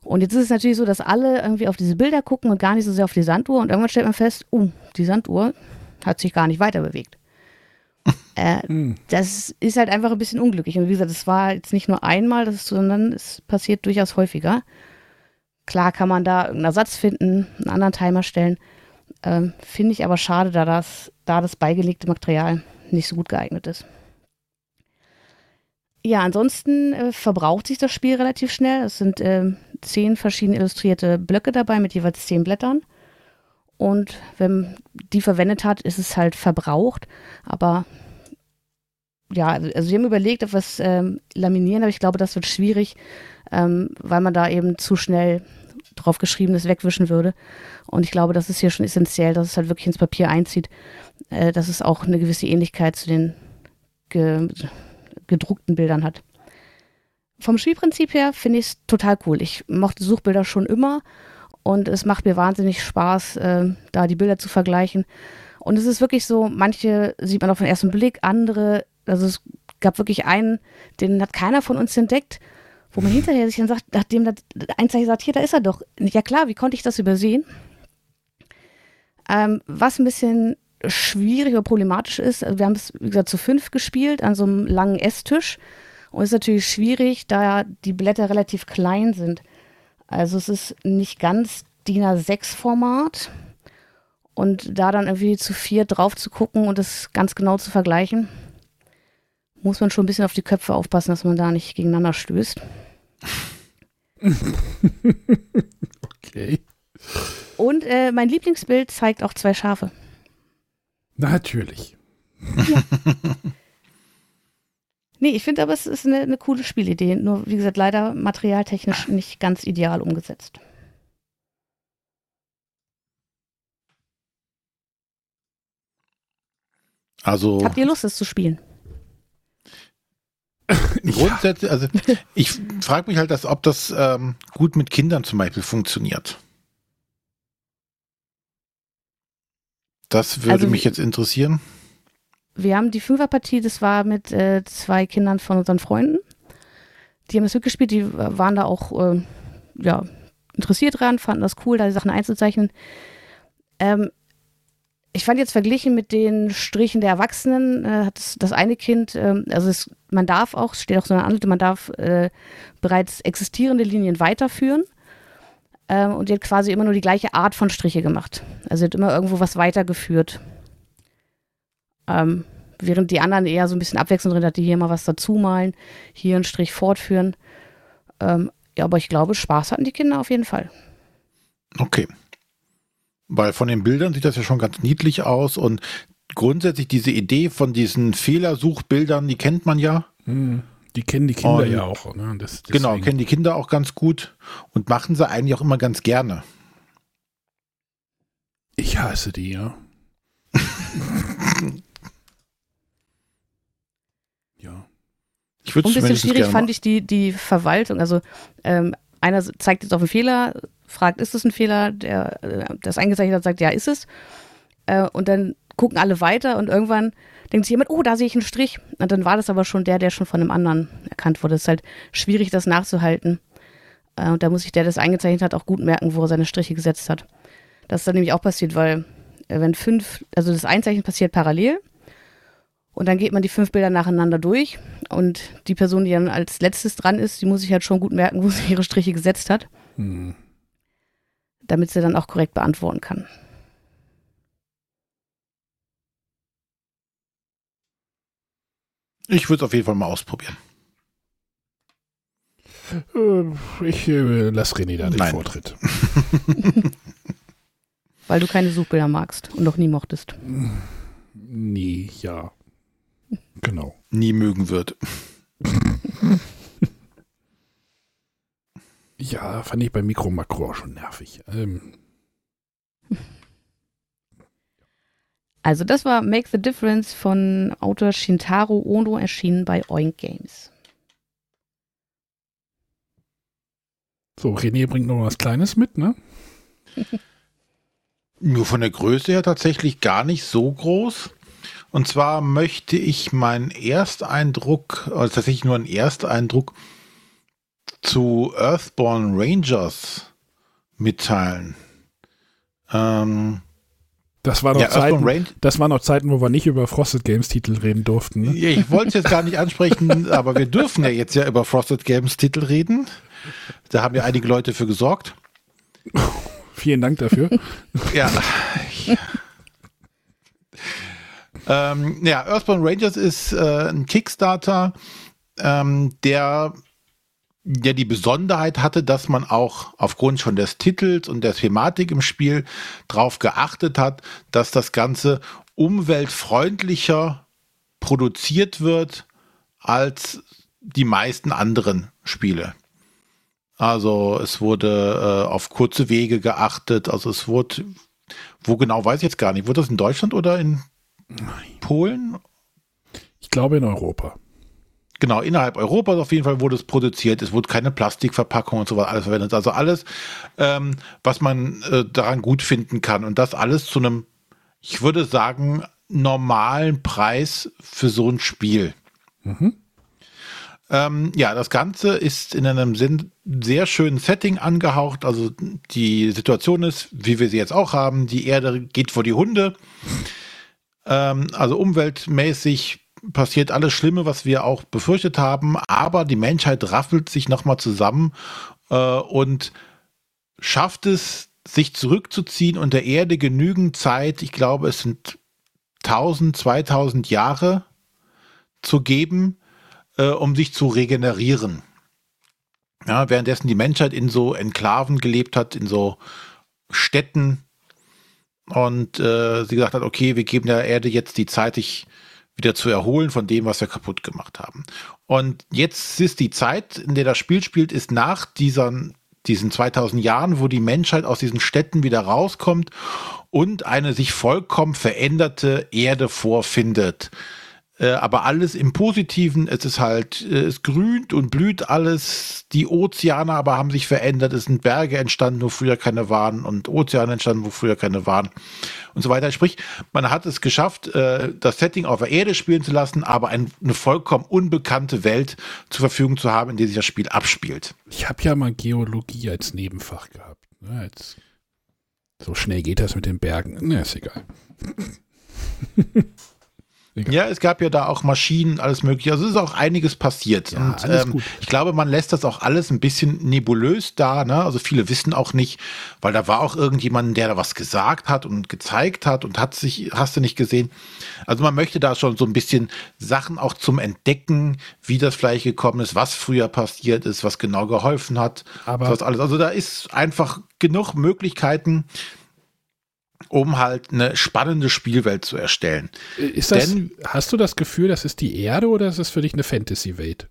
Und jetzt ist es natürlich so, dass alle irgendwie auf diese Bilder gucken und gar nicht so sehr auf die Sanduhr und irgendwann stellt man fest, oh, die Sanduhr hat sich gar nicht weiter bewegt. Äh, hm. Das ist halt einfach ein bisschen unglücklich. Und wie gesagt, es war jetzt nicht nur einmal, das ist, sondern es passiert durchaus häufiger. Klar kann man da irgendeinen Ersatz finden, einen anderen Timer stellen. Ähm, Finde ich aber schade, da das, da das beigelegte Material nicht so gut geeignet ist. Ja, ansonsten äh, verbraucht sich das Spiel relativ schnell. Es sind äh, zehn verschiedene illustrierte Blöcke dabei mit jeweils zehn Blättern. Und wenn die verwendet hat, ist es halt verbraucht. Aber ja, also, also wir haben überlegt, ob wir es ähm, laminieren, aber ich glaube, das wird schwierig, ähm, weil man da eben zu schnell drauf geschriebenes wegwischen würde. Und ich glaube, das ist hier schon essentiell, dass es halt wirklich ins Papier einzieht, äh, dass es auch eine gewisse Ähnlichkeit zu den ge gedruckten Bildern hat. Vom Spielprinzip her finde ich es total cool. Ich mochte Suchbilder schon immer und es macht mir wahnsinnig Spaß, äh, da die Bilder zu vergleichen. Und es ist wirklich so, manche sieht man auf den ersten Blick, andere, also es gab wirklich einen, den hat keiner von uns entdeckt wo man hinterher sich dann sagt, nachdem das Einzeichen sagt, hier, da ist er doch. Ja klar, wie konnte ich das übersehen? Ähm, was ein bisschen schwierig oder problematisch ist, also wir haben es, wie gesagt, zu fünf gespielt an so einem langen Esstisch. Und es ist natürlich schwierig, da die Blätter relativ klein sind. Also es ist nicht ganz DIN A6-Format. Und da dann irgendwie zu vier drauf zu gucken und das ganz genau zu vergleichen, muss man schon ein bisschen auf die Köpfe aufpassen, dass man da nicht gegeneinander stößt. okay. Und äh, mein Lieblingsbild zeigt auch zwei Schafe. Natürlich. Ja. nee, ich finde aber, es ist eine, eine coole Spielidee. Nur, wie gesagt, leider materialtechnisch nicht ganz ideal umgesetzt. Also. Habt ihr Lust, es zu spielen? Grundsätzlich, also ich frage mich halt, dass, ob das ähm, gut mit Kindern zum Beispiel funktioniert. Das würde also, mich jetzt interessieren. Wir haben die Fünferpartie, das war mit äh, zwei Kindern von unseren Freunden. Die haben das mitgespielt, die waren da auch äh, ja, interessiert dran, fanden das cool, da die Sachen einzuzeichnen. Ähm, ich fand jetzt verglichen mit den Strichen der Erwachsenen, äh, hat das, das, eine Kind, äh, also es, man darf auch, es steht auch so eine Anleitung, man darf äh, bereits existierende Linien weiterführen. Ähm, und die hat quasi immer nur die gleiche Art von Striche gemacht. Also hat immer irgendwo was weitergeführt. Ähm, während die anderen eher so ein bisschen abwechselnd drin hat, die hier mal was dazu malen, hier einen Strich fortführen. Ähm, ja, aber ich glaube, Spaß hatten die Kinder auf jeden Fall. Okay. Weil von den Bildern sieht das ja schon ganz niedlich aus und grundsätzlich diese Idee von diesen Fehlersuchbildern, die kennt man ja. Hm, die kennen die Kinder und, ja auch. Ne? Das, genau, kennen die Kinder auch ganz gut und machen sie eigentlich auch immer ganz gerne. Ich hasse die, ja. ja. Ich ein bisschen schwierig fand ich die, die Verwaltung. Also ähm, einer zeigt jetzt auf einen Fehler, fragt, ist es ein Fehler, der äh, das eingezeichnet hat, sagt, ja, ist es. Äh, und dann gucken alle weiter und irgendwann denkt sich jemand, oh, da sehe ich einen Strich. Und dann war das aber schon der, der schon von einem anderen erkannt wurde. Es ist halt schwierig, das nachzuhalten. Äh, und da muss sich der, der das eingezeichnet hat, auch gut merken, wo er seine Striche gesetzt hat. Das ist dann nämlich auch passiert, weil wenn fünf, also das Einzeichnen passiert parallel und dann geht man die fünf Bilder nacheinander durch und die Person, die dann als letztes dran ist, die muss sich halt schon gut merken, wo sie ihre Striche gesetzt hat. Hm damit sie dann auch korrekt beantworten kann. Ich würde es auf jeden Fall mal ausprobieren. Äh, ich äh, lasse René da den Nein. Vortritt. Weil du keine Suchbilder magst und noch nie mochtest. Nie, ja. Genau. Nie mögen wird. Ja, fand ich bei Mikro Makro auch schon nervig. Ähm. Also das war Make the Difference von Autor Shintaro Ono erschienen bei Oink Games. So, René bringt noch was Kleines mit, ne? Nur von der Größe her tatsächlich gar nicht so groß. Und zwar möchte ich meinen Ersteindruck, also tatsächlich nur einen Ersteindruck zu Earthborn Rangers mitteilen. Ähm, das, war noch Ja, Zeiten, das waren noch Zeiten, wo wir nicht über Frosted Games Titel reden durften. Ne? ja, ich wollte es jetzt gar nicht ansprechen, aber wir dürfen ja jetzt ja über Frosted Games Titel reden. Da haben ja einige Leute für gesorgt. Vielen Dank dafür. Ja. ähm, ja, Earthbound Rangers ist äh, ein Kickstarter, ähm, der, der die Besonderheit hatte, dass man auch aufgrund schon des Titels und der Thematik im Spiel darauf geachtet hat, dass das Ganze umweltfreundlicher produziert wird als die meisten anderen Spiele. Also es wurde äh, auf kurze Wege geachtet. Also es wurde, wo genau weiß ich jetzt gar nicht. Wurde das in Deutschland oder in Polen? Ich glaube in Europa. Genau, innerhalb Europas auf jeden Fall wurde es produziert. Es wurde keine Plastikverpackung und so weiter alles verwendet. Also alles, ähm, was man äh, daran gut finden kann. Und das alles zu einem, ich würde sagen, normalen Preis für so ein Spiel. Ähm, ja, das Ganze ist in einem Sinn sehr schönen Setting angehaucht. Also die Situation ist, wie wir sie jetzt auch haben, die Erde geht vor die Hunde. Ähm, also umweltmäßig passiert alles Schlimme, was wir auch befürchtet haben, aber die Menschheit raffelt sich nochmal zusammen äh, und schafft es, sich zurückzuziehen und der Erde genügend Zeit, ich glaube, es sind 1000, 2000 Jahre zu geben, äh, um sich zu regenerieren. Ja, währenddessen die Menschheit in so Enklaven gelebt hat, in so Städten und äh, sie gesagt hat, okay, wir geben der Erde jetzt die Zeit, sich wieder zu erholen von dem, was wir kaputt gemacht haben. Und jetzt ist die Zeit, in der das Spiel spielt, ist nach dieser, diesen 2000 Jahren, wo die Menschheit aus diesen Städten wieder rauskommt und eine sich vollkommen veränderte Erde vorfindet. Äh, aber alles im Positiven. Es ist halt, äh, es grünt und blüht alles. Die Ozeane aber haben sich verändert. Es sind Berge entstanden, wo früher keine waren und Ozeane entstanden, wo früher keine waren und so weiter. Sprich, man hat es geschafft, äh, das Setting auf der Erde spielen zu lassen, aber ein, eine vollkommen unbekannte Welt zur Verfügung zu haben, in der sich das Spiel abspielt. Ich habe ja mal Geologie als Nebenfach gehabt. Ne, jetzt, so schnell geht das mit den Bergen. Ne, ist egal. Egal. Ja, es gab ja da auch Maschinen, alles mögliche. Also es ist auch einiges passiert. Ja, und ähm, ich glaube, man lässt das auch alles ein bisschen nebulös da. Ne? Also viele wissen auch nicht, weil da war auch irgendjemand, der da was gesagt hat und gezeigt hat und hat sich, hast du nicht gesehen. Also man möchte da schon so ein bisschen Sachen auch zum Entdecken, wie das vielleicht gekommen ist, was früher passiert ist, was genau geholfen hat. Aber- was alles. Also da ist einfach genug Möglichkeiten, um halt eine spannende Spielwelt zu erstellen. Ist das, Denn- hast du das Gefühl, das ist die Erde oder ist es für dich eine Fantasy-Welt?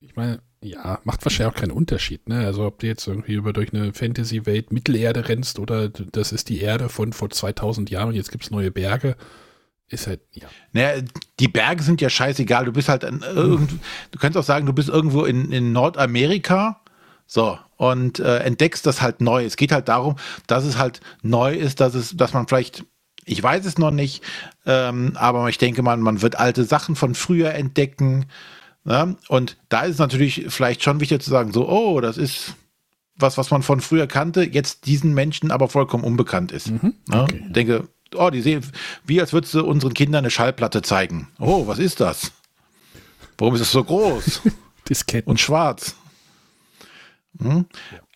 Ich meine, ja, macht wahrscheinlich auch keinen Unterschied, ne? Also ob du jetzt irgendwie über durch eine Fantasy-Welt Mittelerde rennst oder das ist die Erde von vor 2000 Jahren und jetzt gibt es neue Berge, ist halt, ja. Naja, die Berge sind ja scheißegal. Du bist halt, an, irgend, du kannst auch sagen, du bist irgendwo in, in Nordamerika, so, und äh, entdeckst das halt neu. Es geht halt darum, dass es halt neu ist, dass es, dass man vielleicht, ich weiß es noch nicht, ähm, aber ich denke mal, man wird alte Sachen von früher entdecken. Ne? Und da ist es natürlich vielleicht schon wichtig zu sagen, so, oh, das ist was, was man von früher kannte, jetzt diesen Menschen aber vollkommen unbekannt ist. Ne? okay. Denke, oh, die sehen, wie als würdest du unseren Kindern eine Schallplatte zeigen. Oh, was ist das? Warum ist es so groß Disketten. und schwarz? Hm?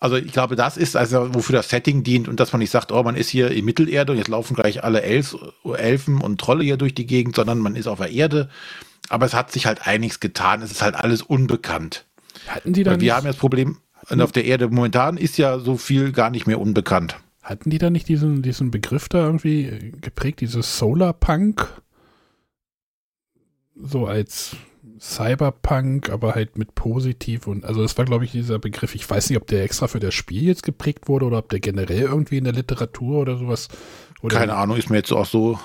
Also ich glaube, das ist also, wofür das Setting dient und dass man nicht sagt, oh, man ist hier in Mittelerde und jetzt laufen gleich alle Elf, Elfen und Trolle hier durch die Gegend, sondern man ist auf der Erde. Aber es hat sich halt einiges getan. Es ist halt alles unbekannt. hatten die da Weil wir nicht, haben ja das Problem, und auf der Erde momentan ist ja so viel gar nicht mehr unbekannt. hatten die da nicht diesen, diesen Begriff da irgendwie geprägt, dieses Solarpunk? So als Cyberpunk, aber halt mit positiv und also das war glaube ich dieser Begriff. Ich weiß nicht, ob der extra für das Spiel jetzt geprägt wurde oder ob der generell irgendwie in der Literatur oder sowas Oder Keine Ahnung, ist mir jetzt auch so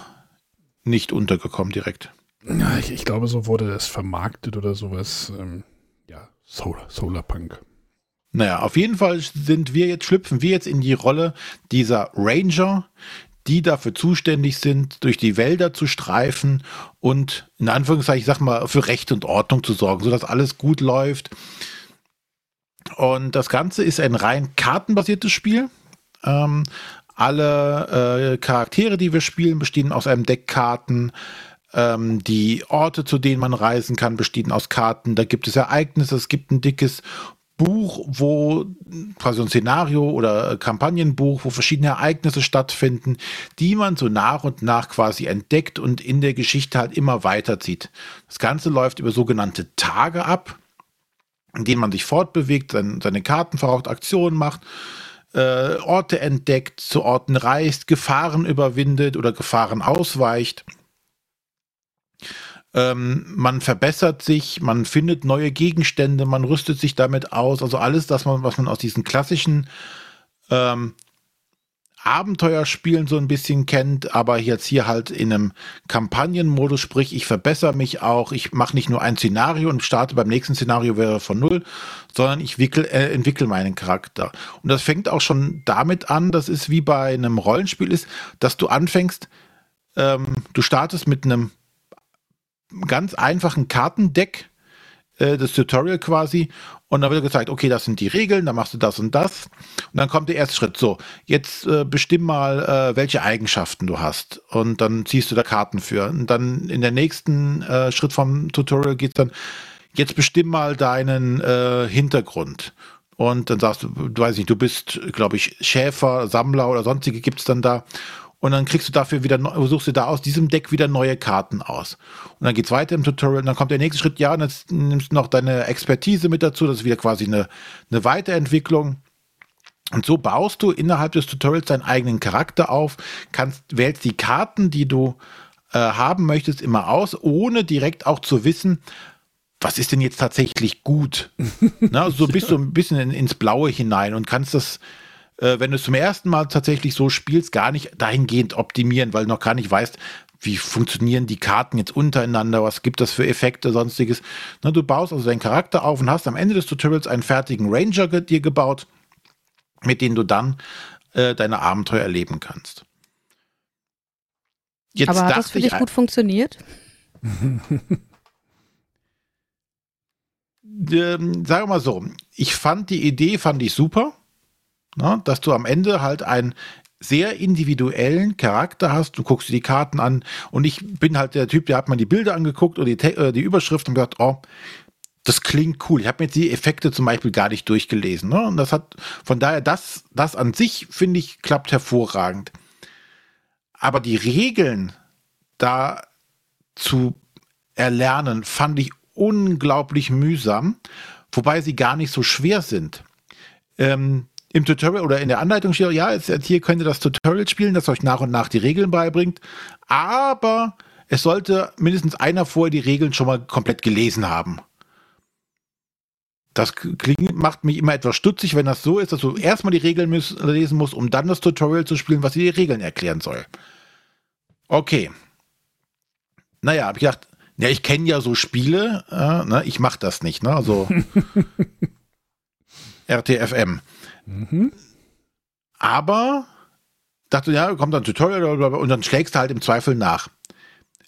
nicht untergekommen direkt. Ja, ich, ich glaube, so wurde es vermarktet oder sowas. Ähm, ja, Solar, Solarpunk. Naja, auf jeden Fall sind wir jetzt, schlüpfen wir jetzt in die Rolle dieser Ranger, die dafür zuständig sind, durch die Wälder zu streifen und in Anführungszeichen, ich sag mal, für Recht und Ordnung zu sorgen, sodass alles gut läuft. Und das Ganze ist ein rein kartenbasiertes Spiel. Ähm, alle äh, Charaktere, die wir spielen, bestehen aus einem Deck Karten. Ähm, die Orte, zu denen man reisen kann, bestehen aus Karten. Da gibt es Ereignisse, es gibt ein dickes Buch, wo quasi ein Szenario oder Kampagnenbuch, wo verschiedene Ereignisse stattfinden, die man so nach und nach quasi entdeckt und in der Geschichte halt immer weiterzieht. Das Ganze läuft über sogenannte Tage ab, in denen man sich fortbewegt, seine, seine Karten verraucht, Aktionen macht, äh, Orte entdeckt, zu Orten reist, Gefahren überwindet oder Gefahren ausweicht. Ähm, man verbessert sich, man findet neue Gegenstände, man rüstet sich damit aus. Also alles, das was man aus diesen klassischen ähm, Abenteuerspielen so ein bisschen kennt, aber jetzt hier halt in einem Kampagnenmodus, sprich, ich verbessere mich auch, ich mache nicht nur ein Szenario und starte beim nächsten Szenario wäre von null, sondern ich wickel, äh, entwickle meinen Charakter. Und das fängt auch schon damit an, das ist wie bei einem Rollenspiel ist, dass du anfängst, ähm, du startest mit einem ganz einfachen Kartendeck, äh, das Tutorial quasi, und dann wird gezeigt, okay, das sind die Regeln, dann machst du das und das. Und dann kommt der erste Schritt. So, jetzt äh, bestimm mal, äh, welche Eigenschaften du hast. Und dann ziehst du da Karten für. Und dann in der nächsten äh, Schritt vom Tutorial geht dann, jetzt bestimm mal deinen äh, Hintergrund. Und dann sagst du, du weiß nicht, du bist, glaube ich, Schäfer, Sammler oder sonstige gibt's dann da und dann kriegst du dafür wieder, suchst du da aus diesem Deck wieder neue Karten aus. Und dann geht's weiter im Tutorial und dann kommt der nächste Schritt, ja, und jetzt nimmst du noch deine Expertise mit dazu, das ist wieder quasi eine, eine Weiterentwicklung. Und so baust du innerhalb des Tutorials deinen eigenen Charakter auf, kannst, wählst die Karten, die du äh, haben möchtest, immer aus, ohne direkt auch zu wissen, was ist denn jetzt tatsächlich gut? Na, so bist du ein bisschen in, ins Blaue hinein und kannst das äh, wenn du es zum ersten Mal tatsächlich so spielst, gar nicht dahingehend optimieren, weil du noch gar nicht weißt, wie funktionieren die Karten jetzt untereinander, was gibt das für Effekte, sonstiges. Na, du baust also deinen Charakter auf und hast am Ende des Tutorials einen fertigen Ranger dir gebaut, mit dem du dann äh, deine Abenteuer erleben kannst. Jetzt Aber hat das für dich gut funktioniert? ähm, sagen wir mal so, ich fand die Idee, fand ich super. Na, dass du am Ende halt einen sehr individuellen Charakter hast. Du guckst dir die Karten an und ich bin halt der Typ, der hat mal die Bilder angeguckt oder die, äh, die Überschrift und gesagt, oh, das klingt cool. Ich habe mir jetzt die Effekte zum Beispiel gar nicht durchgelesen. Ne? Und das hat, von daher, das, das an sich, finde ich, klappt hervorragend. Aber die Regeln da zu erlernen, fand ich unglaublich mühsam, wobei sie gar nicht so schwer sind. Ähm, im Tutorial oder in der Anleitung steht, ja, jetzt, hier könnt ihr das Tutorial spielen, das euch nach und nach die Regeln beibringt. Aber es sollte mindestens einer vorher die Regeln schon mal komplett gelesen haben. Das klingt, macht mich immer etwas stutzig, wenn das so ist, dass du erstmal die Regeln lesen musst, um dann das Tutorial zu spielen, was dir die Regeln erklären soll. Okay. Naja, hab ich gedacht, ja, ich kenne ja so Spiele, äh, ne, ich mach das nicht, ne? Also RTFM. Mhm. Aber dachte, ja, kommt dann Tutorial und dann schlägst du halt im Zweifel nach.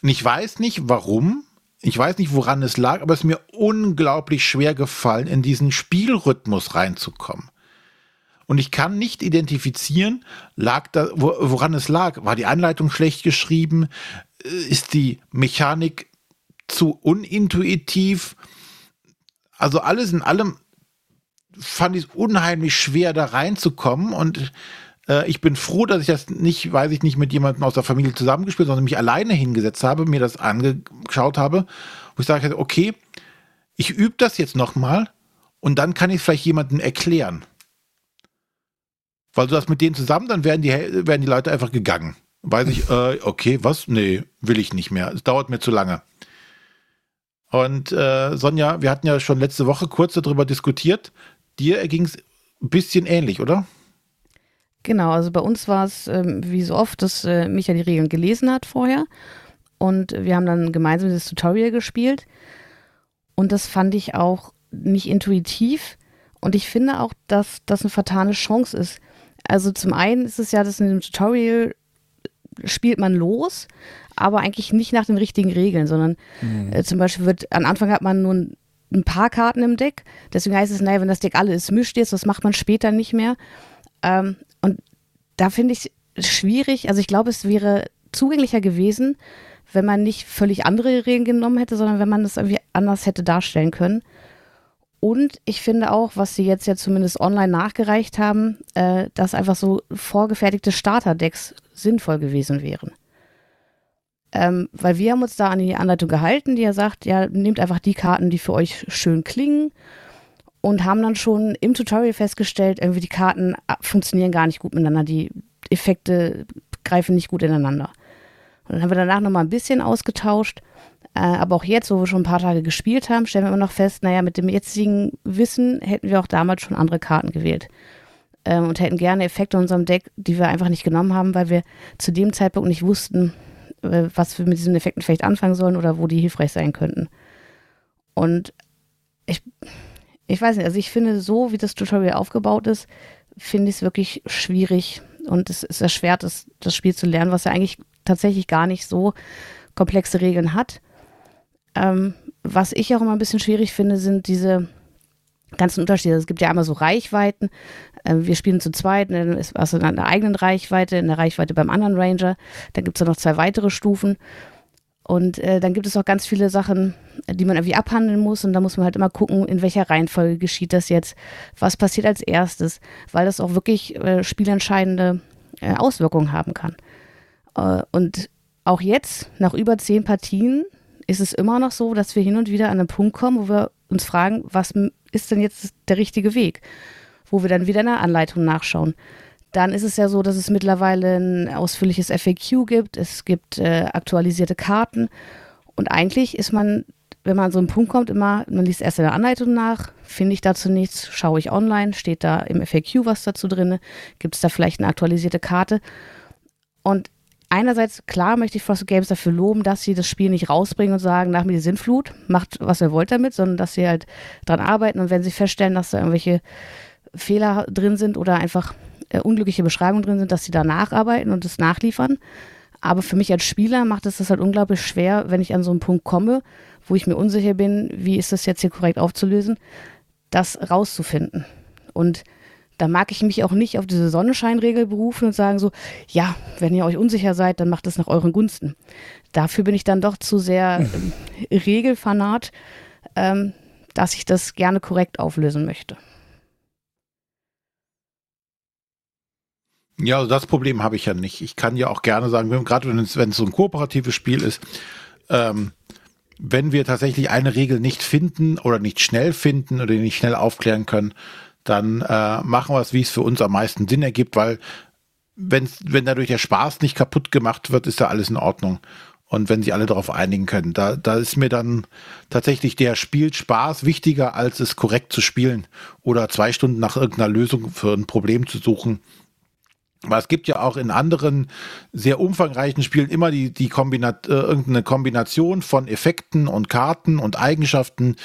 Und ich weiß nicht warum, ich weiß nicht, woran es lag, aber es ist mir unglaublich schwer gefallen, in diesen Spielrhythmus reinzukommen. Und ich kann nicht identifizieren, lag da, woran es lag. War die Anleitung schlecht geschrieben? Ist die Mechanik zu unintuitiv? Also alles in allem fand ich es unheimlich schwer, da reinzukommen und äh, ich bin froh, dass ich das nicht, weiß ich nicht, mit jemandem aus der Familie zusammengespielt, sondern mich alleine hingesetzt habe, mir das angeschaut habe, wo ich sage, okay, ich übe das jetzt nochmal und dann kann ich es vielleicht jemandem erklären. Weil du das mit denen zusammen, dann werden die, werden die Leute einfach gegangen. Weiß ich, äh, okay, was? Nee, will ich nicht mehr. Es dauert mir zu lange. Und äh, Sonja, wir hatten ja schon letzte Woche kurz darüber diskutiert, Dir erging es ein bisschen ähnlich, oder? Genau, also bei uns war es ähm, wie so oft, dass äh, Micha die Regeln gelesen hat vorher und wir haben dann gemeinsam das Tutorial gespielt und das fand ich auch nicht intuitiv und ich finde auch, dass das eine vertane Chance ist. Also zum einen ist es ja, dass in dem Tutorial spielt man los, aber eigentlich nicht nach den richtigen Regeln, sondern mhm. äh, zum Beispiel wird, am Anfang hat man nur ein, ein paar Karten im Deck, deswegen heißt es, naja, wenn das Deck alle ist, mischt jetzt, das macht man später nicht mehr. Ähm, und da finde ich es schwierig, also ich glaube, es wäre zugänglicher gewesen, wenn man nicht völlig andere Regeln genommen hätte, sondern wenn man das irgendwie anders hätte darstellen können. Und ich finde auch, was sie jetzt ja zumindest online nachgereicht haben, äh, dass einfach so vorgefertigte Starterdecks sinnvoll gewesen wären. Ähm, weil wir haben uns da an die Anleitung gehalten, die ja sagt, ja, nehmt einfach die Karten, die für euch schön klingen und haben dann schon im Tutorial festgestellt, irgendwie die Karten äh, funktionieren gar nicht gut miteinander, die Effekte greifen nicht gut ineinander. Und dann haben wir danach nochmal ein bisschen ausgetauscht äh, aber auch jetzt, wo wir schon ein paar Tage gespielt haben, stellen wir immer noch fest, naja, mit dem jetzigen Wissen hätten wir auch damals schon andere Karten gewählt. Ähm, und hätten gerne Effekte in unserem Deck, die wir einfach nicht genommen haben, weil wir zu dem Zeitpunkt nicht wussten, was wir mit diesen Effekten vielleicht anfangen sollen oder wo die hilfreich sein könnten. Und ich, ich weiß nicht, also ich finde, so wie das Tutorial aufgebaut ist, finde ich es wirklich schwierig und es ist erschwert, das, das Spiel zu lernen, was ja eigentlich tatsächlich gar nicht so komplexe Regeln hat. Ähm, was ich auch immer ein bisschen schwierig finde, sind diese ganzen Unterschiede. Es gibt ja einmal so Reichweiten. Äh, wir spielen zu zweit, dann ist was in einer eigenen Reichweite, in der Reichweite beim anderen Ranger. Dann gibt es noch zwei weitere Stufen. Und äh, dann gibt es auch ganz viele Sachen, die man irgendwie abhandeln muss. Und da muss man halt immer gucken, in welcher Reihenfolge geschieht das jetzt. Was passiert als erstes, weil das auch wirklich äh, spielentscheidende äh, Auswirkungen haben kann. Äh, und auch jetzt, nach über zehn Partien, ist es immer noch so, dass wir hin und wieder an einen Punkt kommen, wo wir uns fragen, was ist denn jetzt der richtige Weg? Wo wir dann wieder in der Anleitung nachschauen. Dann ist es ja so, dass es mittlerweile ein ausführliches FAQ gibt, es gibt äh, aktualisierte Karten. Und eigentlich ist man, wenn man an so einen Punkt kommt, immer, man liest erst in der Anleitung nach, finde ich dazu nichts, schaue ich online, steht da im FAQ was dazu drin, gibt es da vielleicht eine aktualisierte Karte? Und einerseits, klar, möchte ich Frosted Games dafür loben, dass sie das Spiel nicht rausbringen und sagen, nach mir die Sinnflut, macht, was ihr wollt damit, sondern dass sie halt dran arbeiten und wenn sie feststellen, dass da irgendwelche Fehler drin sind oder einfach äh, unglückliche Beschreibungen drin sind, dass sie da nacharbeiten und es nachliefern. Aber für mich als Spieler macht es das halt unglaublich schwer, wenn ich an so einen Punkt komme, wo ich mir unsicher bin, wie ist das jetzt hier korrekt aufzulösen, das rauszufinden. Und da mag ich mich auch nicht auf diese Sonnenscheinregel berufen und sagen so, ja, wenn ihr euch unsicher seid, dann macht es nach euren Gunsten. Dafür bin ich dann doch zu sehr ähm, Regelfanat, ähm, dass ich das gerne korrekt auflösen möchte. Ja, also das Problem habe ich ja nicht. Ich kann ja auch gerne sagen, gerade wenn es, wenn es so ein kooperatives Spiel ist, ähm, wenn wir tatsächlich eine Regel nicht finden oder nicht schnell finden oder nicht schnell aufklären können, dann äh, machen wir es, wie es für uns am meisten Sinn ergibt, weil wenn's, wenn dadurch der Spaß nicht kaputt gemacht wird, ist da alles in Ordnung. Und wenn sie alle darauf einigen können, da, da ist mir dann tatsächlich der Spielspaß wichtiger, als es korrekt zu spielen oder zwei Stunden nach irgendeiner Lösung für ein Problem zu suchen. Aber es gibt ja auch in anderen sehr umfangreichen Spielen immer die, die Kombinat, äh, irgendeine Kombination von Effekten und Karten und Eigenschaften,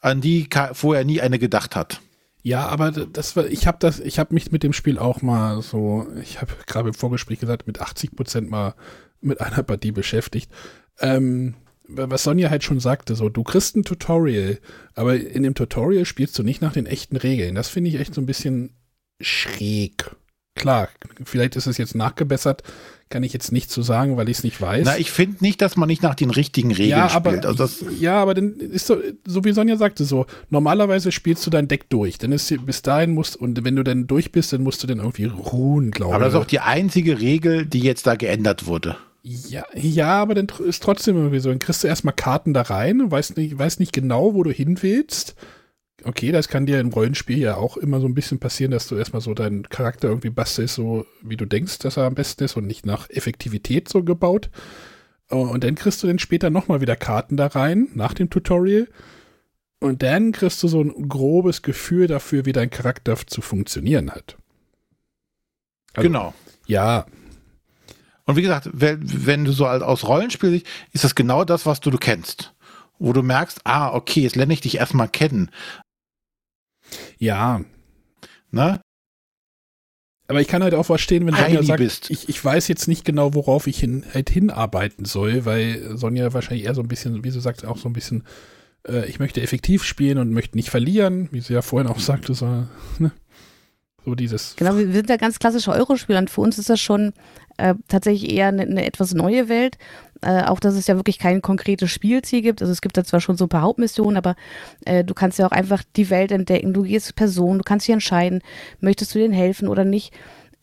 an die vorher nie eine gedacht hat. Ja, aber das war, ich habe das, ich habe mich mit dem Spiel auch mal so, ich habe gerade im Vorgespräch gesagt, mit 80 Prozent mal mit einer Partie beschäftigt. Ähm, was Sonja halt schon sagte, so, du kriegst ein Tutorial, aber in dem Tutorial spielst du nicht nach den echten Regeln. Das finde ich echt so ein bisschen schräg. Klar, vielleicht ist es jetzt nachgebessert, kann ich jetzt nicht zu so sagen, weil ich es nicht weiß. Na, ich finde nicht, dass man nicht nach den richtigen Regeln ja, aber, spielt. Also ja, aber dann ist so, so wie Sonja sagte, so, normalerweise spielst du dein Deck durch. Dann ist bis dahin musst, und wenn du dann durch bist, dann musst du dann irgendwie ruhen, glaube ich. Aber das ist auch die einzige Regel, die jetzt da geändert wurde. Ja, ja, aber dann ist trotzdem irgendwie so. Dann kriegst du erstmal Karten da rein, weißt nicht, weißt nicht genau, wo du hin willst okay, das kann dir im Rollenspiel ja auch immer so ein bisschen passieren, dass du erstmal so deinen Charakter irgendwie bastelst, so wie du denkst, dass er am besten ist und nicht nach Effektivität so gebaut. Und dann kriegst du dann später nochmal wieder Karten da rein, nach dem Tutorial. Und dann kriegst du so ein grobes Gefühl dafür, wie dein Charakter zu funktionieren hat. Also, genau. Ja, Und wie gesagt, wenn, du so als aus Rollenspiel siehst, ist das genau das, was du, du kennst. Wo du merkst, ah, okay, jetzt lerne ich dich erstmal kennen. ja. Ne? Aber ich kann halt auch verstehen, wenn Heidi Sonja sagt, bist. ich, ich weiß jetzt nicht genau, worauf ich hin, halt hinarbeiten soll, weil Sonja wahrscheinlich eher so ein bisschen, wie sie sagt, auch so ein bisschen, äh, ich möchte effektiv spielen und möchte nicht verlieren, wie sie ja vorhin auch sagte, so, ne? so dieses. Genau, wir wir sind ja ganz klassische Eurospieler und für uns ist das schon äh, tatsächlich eher eine, eine etwas neue Welt. Äh, auch, dass es ja wirklich kein konkretes Spielziel gibt. Also es gibt da zwar schon so ein paar Hauptmissionen, aber äh, du kannst ja auch einfach die Welt entdecken. Du gehst Personen, du kannst dich entscheiden, möchtest du denen helfen oder nicht.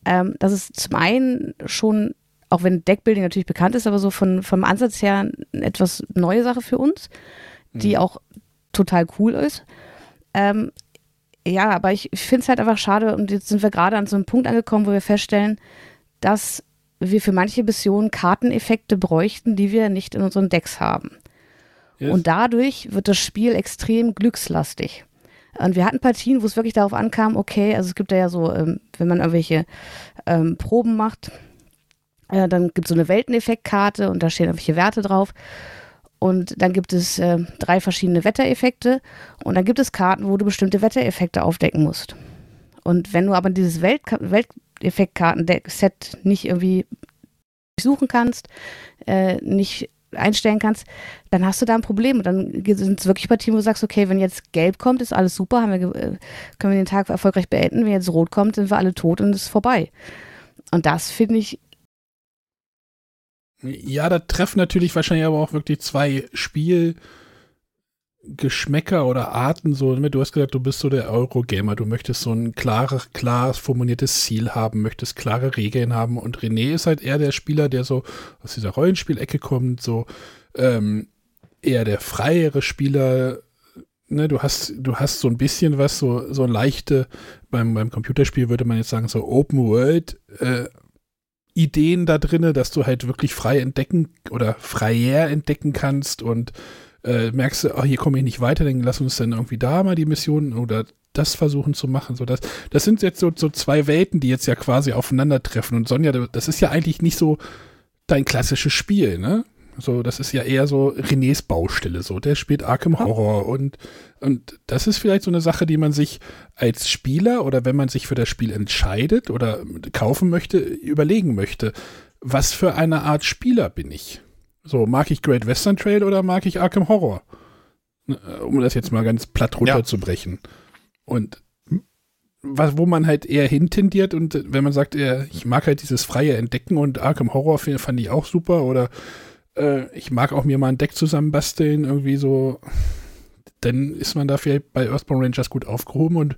Ähm, das ist zum einen schon, auch wenn Deckbuilding natürlich bekannt ist, aber so von, vom Ansatz her eine etwas neue Sache für uns, die auch total cool ist. Ähm, ja, aber ich, ich finde es halt einfach schade und jetzt sind wir gerade an so einem Punkt angekommen, wo wir feststellen, dass wir für manche Missionen Karteneffekte bräuchten, die wir nicht in unseren Decks haben. Yes. Und dadurch wird das Spiel extrem glückslastig. Und wir hatten Partien, wo es wirklich darauf ankam, okay, also es gibt da ja so, ähm, wenn man irgendwelche ähm, Proben macht, äh, dann gibt es so eine Welteneffektkarte und da stehen irgendwelche Werte drauf. Und dann gibt es äh, drei verschiedene Wettereffekte und dann gibt es Karten, wo du bestimmte Wettereffekte aufdecken musst. Und wenn du aber dieses Welt Welteffektkarten-Set nicht irgendwie suchen kannst, äh, nicht einstellen kannst, dann hast du da ein Problem. Und dann sind es wirklich Partien, wo du sagst, okay, wenn jetzt gelb kommt, ist alles super, wir, äh, können wir den Tag erfolgreich beenden. Wenn jetzt rot kommt, sind wir alle tot und es ist vorbei. Und das finde ich, Ja, da treffen natürlich wahrscheinlich aber auch wirklich zwei Spielgeschmäcker oder Arten so. ne? Du hast gesagt, du bist so der Eurogamer. Du möchtest so ein klares, klar formuliertes Ziel haben, möchtest klare Regeln haben. Und René ist halt eher der Spieler, der so aus dieser Rollenspielecke kommt, so ähm, eher der freiere Spieler. Ne, du hast, du hast so ein bisschen was, so, so leichte, beim, beim Computerspiel würde man jetzt sagen, so Open World, äh, Ideen da drinne, dass du halt wirklich frei entdecken oder freier entdecken kannst und äh, merkst du, oh, hier komme ich nicht weiter, dann lass uns dann irgendwie da mal die Mission oder das versuchen zu machen. So das, das sind jetzt so, so zwei Welten, die jetzt ja quasi aufeinandertreffen. Und Sonja, das ist ja eigentlich nicht so dein klassisches Spiel, ne? So, das ist ja eher so Renés Baustelle, so. Der spielt Arkham Horror und, und das ist vielleicht so eine Sache, die man sich als Spieler oder wenn man sich für das Spiel entscheidet oder kaufen möchte, überlegen möchte. Was für eine Art Spieler bin ich? So, mag ich Great Western Trail oder mag ich Arkham Horror? Ne, Um das jetzt mal ganz platt runterzubrechen. Und was, wo man halt eher hintendiert und wenn man sagt, eher, ich mag halt dieses freie Entdecken und Arkham Horror fand ich auch super oder äh, ich mag auch mir mal ein Deck zusammenbasteln, irgendwie so, dann ist man da vielleicht bei Earthbound Rangers gut aufgehoben und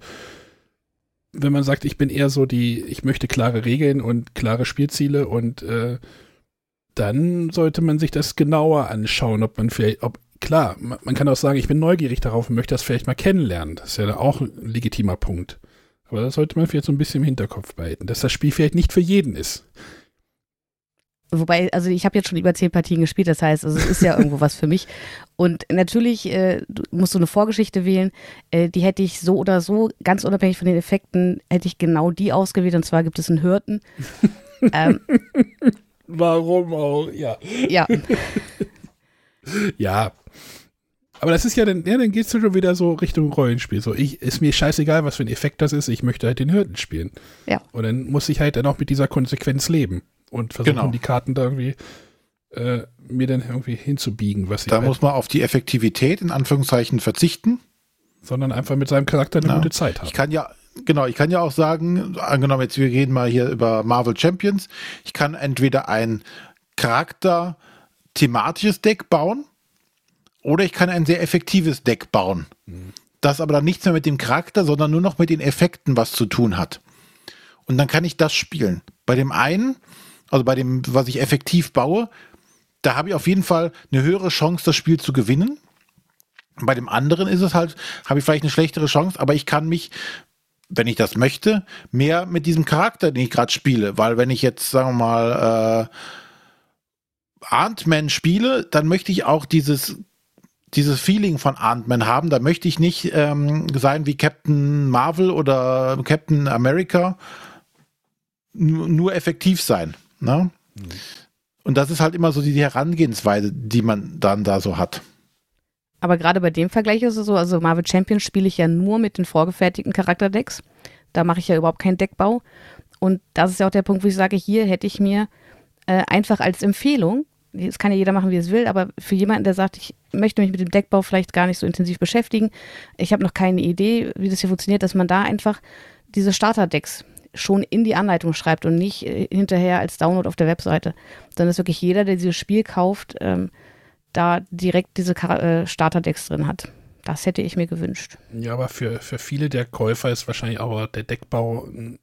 wenn man sagt, ich bin eher so die, ich möchte klare Regeln und klare Spielziele und äh, dann sollte man sich das genauer anschauen, ob man vielleicht, ob, klar, man, kann auch sagen, ich bin neugierig darauf und möchte das vielleicht mal kennenlernen. Das ist ja auch ein legitimer Punkt. Aber das sollte man vielleicht so ein bisschen im Hinterkopf behalten, dass das Spiel vielleicht nicht für jeden ist. Wobei, also ich habe jetzt schon über zehn Partien gespielt, das heißt, also es ist ja irgendwo was für mich. Und natürlich äh, musst du eine Vorgeschichte wählen, äh, die hätte ich so oder so, ganz unabhängig von den Effekten, hätte ich genau die ausgewählt. Und zwar gibt es einen Hirten. ähm, Warum auch? Ja. ja, Ja. Aber das ist ja dann, ja, dann geht es schon wieder so Richtung Rollenspiel. So, ich, ist mir scheißegal, was für ein Effekt das ist, ich möchte halt den Hirten spielen. Ja. Und dann muss ich halt dann auch mit dieser Konsequenz leben und versuchen, Genau. die Karten da irgendwie äh, mir dann irgendwie hinzubiegen, was ich Da halt, muss man auf die Effektivität in Anführungszeichen verzichten. sondern einfach mit seinem Charakter eine Ja. gute Zeit haben. Ich kann ja, genau, ich kann ja auch sagen, angenommen jetzt, wir reden mal hier über Marvel Champions, ich kann entweder ein Charakter thematisches Deck bauen oder ich kann ein sehr effektives Deck bauen. Das aber dann nichts mehr mit dem Charakter, sondern nur noch mit den Effekten was zu tun hat. Und dann kann ich das spielen. Bei dem einen, also bei dem, was ich effektiv baue, da habe ich auf jeden Fall eine höhere Chance, das Spiel zu gewinnen. Bei dem anderen ist es halt, habe ich vielleicht eine schlechtere Chance, aber ich kann mich, wenn ich das möchte, mehr mit diesem Charakter, den ich gerade spiele, weil wenn ich jetzt, sagen wir mal, äh, Ant-Man spiele, dann möchte ich auch dieses dieses Feeling von Ant-Man haben. Da möchte ich nicht ähm, sein wie Captain Marvel oder Captain America, nur, nur effektiv sein. Ne? Mhm. Und das ist halt immer so die Herangehensweise, die man dann da so hat. Aber gerade bei dem Vergleich ist es so, also Marvel Champions spiele ich ja nur mit den vorgefertigten Charakterdecks. Da mache ich ja überhaupt keinen Deckbau. Und das ist ja auch der Punkt, wo ich sage, hier hätte ich mir äh, einfach als Empfehlung, das kann ja jeder machen, wie es will, aber für jemanden, der sagt, ich möchte mich mit dem Deckbau vielleicht gar nicht so intensiv beschäftigen, ich habe noch keine Idee, wie das hier funktioniert, dass man da einfach diese Starterdecks schon in die Anleitung schreibt und nicht äh, hinterher als Download auf der Webseite. Dann ist wirklich jeder, der dieses Spiel kauft, ähm, da direkt diese äh, Starterdecks drin hat. Das hätte ich mir gewünscht. Ja, aber für, für viele der Käufer ist wahrscheinlich auch der Deckbau ein,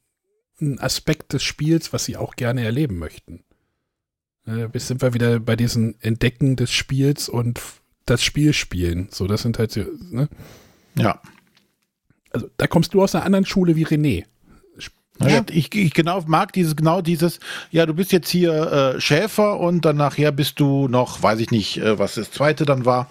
ein Aspekt des Spiels, was sie auch gerne erleben möchten. Äh, bis sind wir wieder bei diesen Entdecken des Spiels und das Spiel spielen. So, das sind halt so, ne? Ja. Also, da kommst du aus einer anderen Schule wie René. Ja. Ich, ich genau mag dieses genau dieses. Ja, du bist jetzt hier äh, Schäfer und dann nachher bist du noch, weiß ich nicht, äh, was das zweite dann war.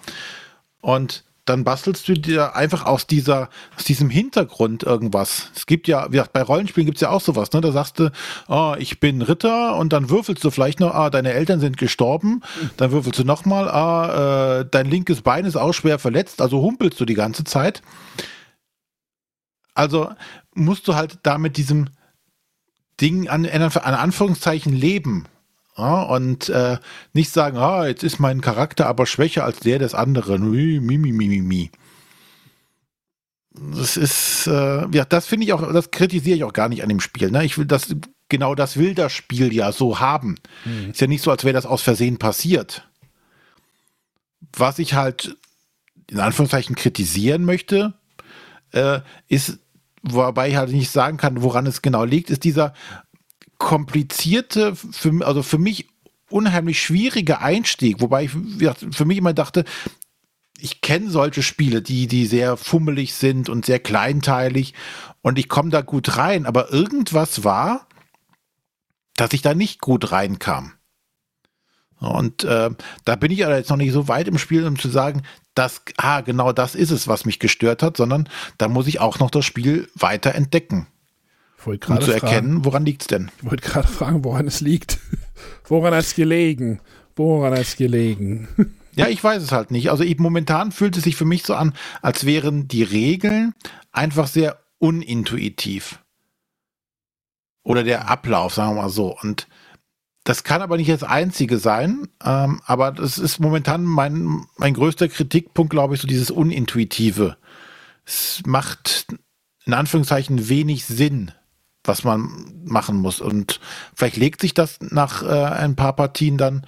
Und dann bastelst du dir einfach aus dieser, aus diesem Hintergrund irgendwas. Es gibt ja, wie gesagt, bei Rollenspielen gibt es ja auch sowas, ne? Da sagst du, oh, ich bin Ritter und dann würfelst du vielleicht noch, ah, deine Eltern sind gestorben, dann würfelst du nochmal, ah, äh, dein linkes Bein ist auch schwer verletzt, also humpelst du die ganze Zeit. Also musst du halt da mit diesem Ding an, an Anführungszeichen leben. Ja, und äh, nicht sagen, ah, jetzt ist mein Charakter aber schwächer als der des anderen. Mi, mi, mi, mi, mi. Das ist, äh, ja, das finde ich auch, das kritisiere ich auch gar nicht an dem Spiel. Ne? Ich will das, genau das will das Spiel ja so haben. Mhm. Ist ja nicht so, als wäre das aus Versehen passiert. Was ich halt in Anführungszeichen kritisieren möchte, äh, ist, wobei ich halt nicht sagen kann, woran es genau liegt, ist dieser komplizierte, für, also für mich unheimlich schwierige Einstieg, wobei ich für mich immer dachte, ich kenne solche Spiele, die, die sehr fummelig sind und sehr kleinteilig. Und ich komme da gut rein, aber irgendwas war, dass ich da nicht gut reinkam. Und äh, da bin ich aber jetzt noch nicht so weit im Spiel, um zu sagen, dass, ah, genau das ist es, was mich gestört hat, sondern da muss ich auch noch das Spiel weiter entdecken. Um zu erkennen, woran liegt es denn? Ich wollte gerade fragen, woran es liegt. woran hat es gelegen? Woran hat es gelegen? ja, ich weiß es halt nicht. Also ich, momentan fühlt es sich für mich so an, als wären die Regeln einfach sehr unintuitiv. Oder der Ablauf, sagen wir mal so. Und das kann aber nicht das Einzige sein, ähm, aber das ist momentan mein, mein größter Kritikpunkt, glaube ich, so dieses Unintuitive. Es macht in Anführungszeichen wenig Sinn, was man machen muss. Und vielleicht legt sich das nach äh, ein paar Partien dann.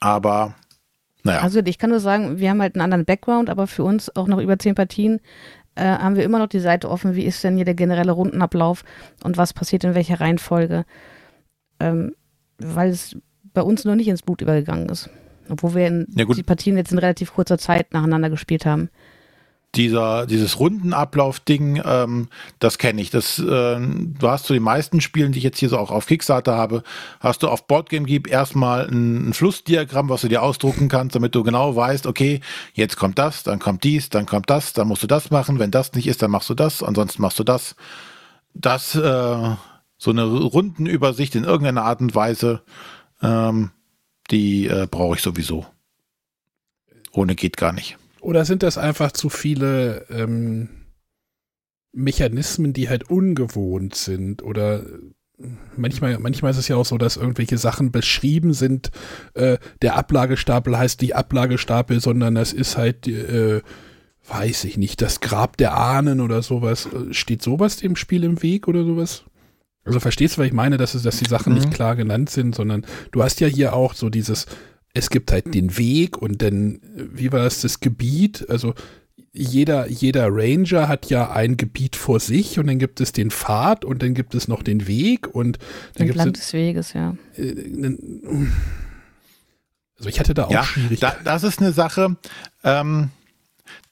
Aber naja. Also ich kann nur sagen, wir haben halt einen anderen Background, aber für uns auch noch über zehn Partien äh, haben wir immer noch die Seite offen, wie ist denn hier der generelle Rundenablauf und was passiert in welcher Reihenfolge ähm, weil es bei uns noch nicht ins Blut übergegangen ist. Obwohl wir in ja, die Partien jetzt in relativ kurzer Zeit nacheinander gespielt haben. Dieser, dieses Rundenablauf-Ding, ähm, das kenne ich. Das, äh, du hast zu den meisten Spielen, die ich jetzt hier so auch auf Kickstarter habe, hast du auf Boardgame Geek erstmal ein, ein Flussdiagramm, was du dir ausdrucken kannst, damit du genau weißt, okay, jetzt kommt das, dann kommt dies, dann kommt das, dann musst du das machen. Wenn das nicht ist, dann machst du das, ansonsten machst du das. Das äh, so eine Rundenübersicht in irgendeiner Art und Weise, ähm, die äh, brauche ich sowieso. Ohne geht gar nicht. Oder sind das einfach zu viele ähm, Mechanismen, die halt ungewohnt sind? Oder manchmal, manchmal ist es ja auch so, dass irgendwelche Sachen beschrieben sind. Äh, der Ablagestapel heißt nicht Ablagestapel, sondern das ist halt, äh, weiß ich nicht, das Grab der Ahnen oder sowas. Steht sowas dem Spiel im Weg oder sowas? Also verstehst du, was ich meine, dass, es, dass die Sachen mhm. nicht klar genannt sind, sondern du hast ja hier auch so dieses, es gibt halt den Weg und dann, wie war das, das Gebiet, also jeder, jeder Ranger hat ja ein Gebiet vor sich und dann gibt es den Pfad und dann gibt es noch den Weg und dann gibt es des Weges, ja. Äh, also ich hatte da auch ja, Schwierigkeiten. Da, das ist eine Sache, ähm,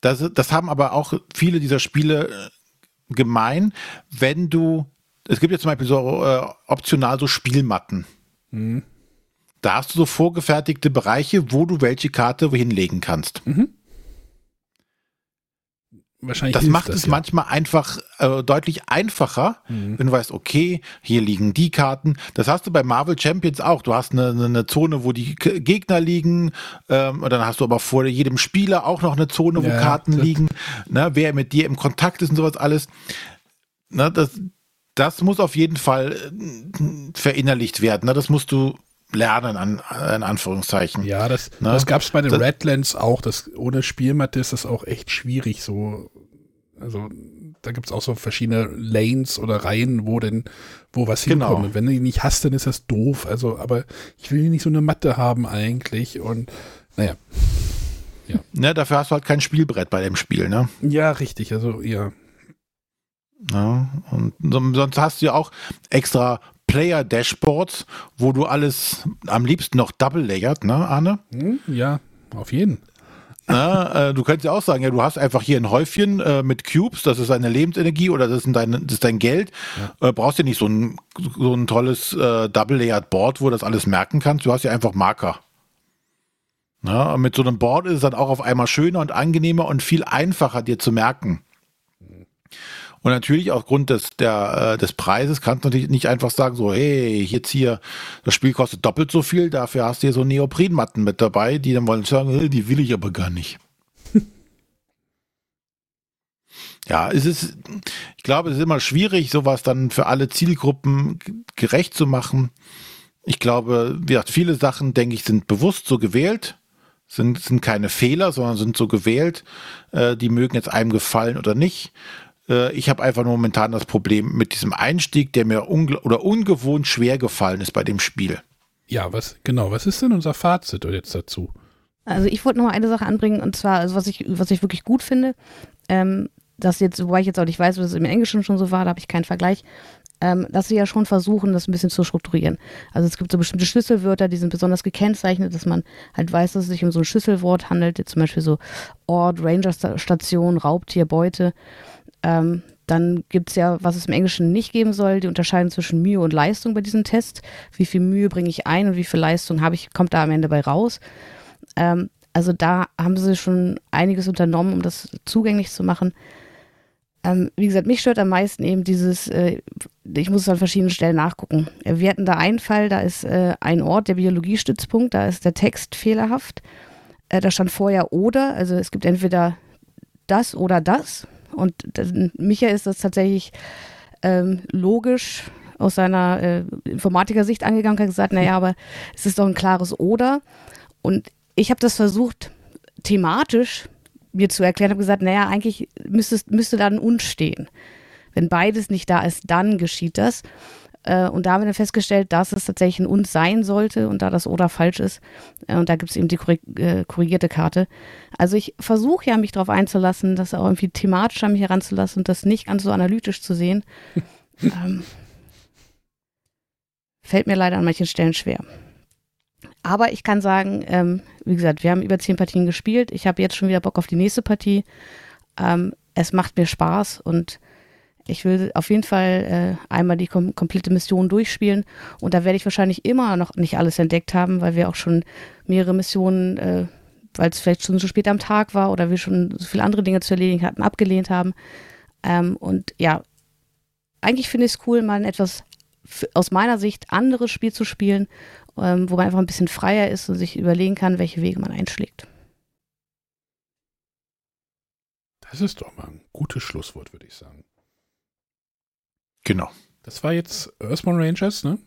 das, das haben aber auch viele dieser Spiele äh, gemein, wenn du es gibt ja zum Beispiel so äh, optional so Spielmatten. Mhm. Da hast du so vorgefertigte Bereiche, wo du welche Karte wohin legen kannst. Mhm. wahrscheinlich. Das macht es ja. manchmal einfach äh, deutlich einfacher, Mhm. wenn du weißt, okay, hier liegen die Karten. Das hast du bei Marvel Champions auch. Du hast eine, eine Zone, wo die Gegner liegen, ähm, und dann hast du aber vor jedem Spieler auch noch eine Zone, wo Ja, Karten das- liegen, ne, wer mit dir im Kontakt ist und sowas alles. Ne, das, das muss auf jeden Fall äh, verinnerlicht werden. Ne? Das musst du lernen, an, in Anführungszeichen. Ja, das, Na, das gab es bei den das- Redlands auch. Das, ohne Spielmatte ist das auch echt schwierig. So, also da gibt es auch so verschiedene Lanes oder Reihen, wo denn, wo was Genau. hinkommt. Und wenn du die nicht hast, dann ist das doof. Also, aber ich will nicht so eine Matte haben eigentlich. Und naja. Ne, dafür hast du halt kein Spielbrett bei dem Spiel. Ne? Ja, richtig. Also, ja. Ja, und so- sonst hast du ja auch extra Player-Dashboards, wo du alles am liebsten noch double-layert, ne, Arne? Hm, ja, auf jeden. Na, äh, du könntest ja auch sagen, ja, du hast einfach hier ein Häufchen äh, mit Cubes, das ist deine Lebensenergie oder das ist dein, das ist dein Geld. Äh, brauchst ja nicht so ein, so ein tolles äh, Double-Layered Board, wo du das alles merken kannst. Du hast ja einfach Marker. Na, und mit so einem Board ist es dann auch auf einmal schöner und angenehmer und viel einfacher dir zu merken. Und natürlich aufgrund des, der, äh, des Preises kannst du natürlich nicht einfach sagen, so, hey, jetzt hier, das Spiel kostet doppelt so viel, dafür hast du hier so Neoprenmatten mit dabei, die dann wollen sagen, die will ich aber gar nicht. ja, es ist, ich glaube, es ist immer schwierig, sowas dann für alle Zielgruppen gerecht zu machen. Ich glaube, wie gesagt, viele Sachen, denke ich, sind bewusst so gewählt, sind, sind keine Fehler, sondern sind so gewählt. Äh, die mögen jetzt einem gefallen oder nicht. Äh, ich habe einfach nur momentan das Problem mit diesem Einstieg, der mir ungl oder ungewohnt schwer gefallen ist bei dem Spiel. Ja, was, genau, was ist denn unser Fazit jetzt dazu? Also ich wollte noch mal eine Sache anbringen und zwar, also was ich, was ich wirklich gut finde, ähm, dass jetzt, wobei ich jetzt auch nicht weiß, was es im Englischen schon so war, da habe ich keinen Vergleich, ähm, dass sie ja schon versuchen, das ein bisschen zu strukturieren. Also es gibt so bestimmte Schlüsselwörter, die sind besonders gekennzeichnet, dass man halt weiß, dass es sich um so ein Schlüsselwort handelt, jetzt zum Beispiel so Ort, Ranger-Station, Raubtier, Beute. Ähm, dann gibt es ja, was es im Englischen nicht geben soll, die Unterscheidung zwischen Mühe und Leistung bei diesem Test. Wie viel Mühe bringe ich ein und wie viel Leistung habe ich, kommt da am Ende bei raus. Ähm, also da haben sie schon einiges unternommen, um das zugänglich zu machen. Ähm, wie gesagt, mich stört am meisten eben dieses, äh, ich muss es an verschiedenen Stellen nachgucken. Äh, Wir hatten da einen Fall, da ist äh, ein Ort, der Biologiestützpunkt, da ist der Text fehlerhaft. Äh, da stand vorher oder, also es gibt entweder das oder das. Und das, Micha ist das tatsächlich ähm, logisch aus seiner äh, Informatiker-Sicht angegangen und hat gesagt, naja, aber es ist doch ein klares Oder. Und ich habe das versucht, thematisch mir zu erklären, habe gesagt, naja, eigentlich müsste, müsste da ein Und stehen. Wenn beides nicht da ist, dann geschieht das. Äh, Und da haben wir dann festgestellt, dass es tatsächlich ein Und sein sollte und da das Oder falsch ist. Äh, Und da gibt es eben die korrig äh, korrigierte Karte. Also ich versuche ja, mich darauf einzulassen, das auch irgendwie thematisch an mich heranzulassen und das nicht ganz so analytisch zu sehen. ähm, fällt mir leider an manchen Stellen schwer. Aber ich kann sagen, ähm, wie gesagt, wir haben über zehn Partien gespielt. Ich habe jetzt schon wieder Bock auf die nächste Partie. Ähm, es macht mir Spaß und ich will auf jeden Fall äh, einmal die kom komplette Mission durchspielen. Und da werde ich wahrscheinlich immer noch nicht alles entdeckt haben, weil wir auch schon mehrere Missionen, äh, weil es vielleicht schon so spät am Tag war oder wir schon so viele andere Dinge zu erledigen hatten, abgelehnt haben. Ähm, und ja, eigentlich finde ich es cool, mal ein etwas aus meiner Sicht anderes Spiel zu spielen, ähm, wo man einfach ein bisschen freier ist und sich überlegen kann, welche Wege man einschlägt. Das ist doch mal ein gutes Schlusswort, würde ich sagen. Genau. Das war jetzt Earthbound Rangers, ne?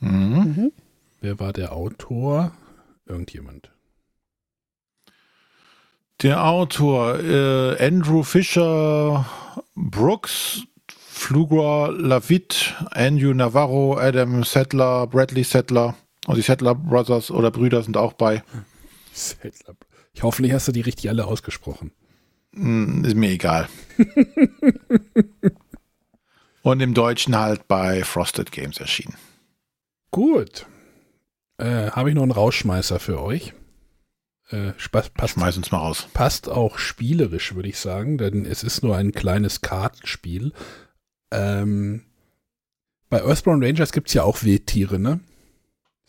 Mhm. Mhm. Wer war der Autor? Irgendjemand. Der Autor äh, Andrew Fisher Brooks, Flugua Lavitt, Andrew Navarro, Adam Settler, Bradley Settler und die Settler Brothers oder Brüder sind auch bei. Settler. Ich hoffentlich hast du die richtig alle ausgesprochen. Hm, Ist mir egal. und im Deutschen halt bei Frosted Games erschienen. Gut. Äh, Habe ich noch einen Rausschmeißer für euch. Äh, Spaß, passt, Schmeiß uns mal raus. passt auch spielerisch, würde ich sagen, denn es ist nur ein kleines Kartenspiel. Ähm, bei Earthbound Rangers gibt es ja auch Wildtiere, ne?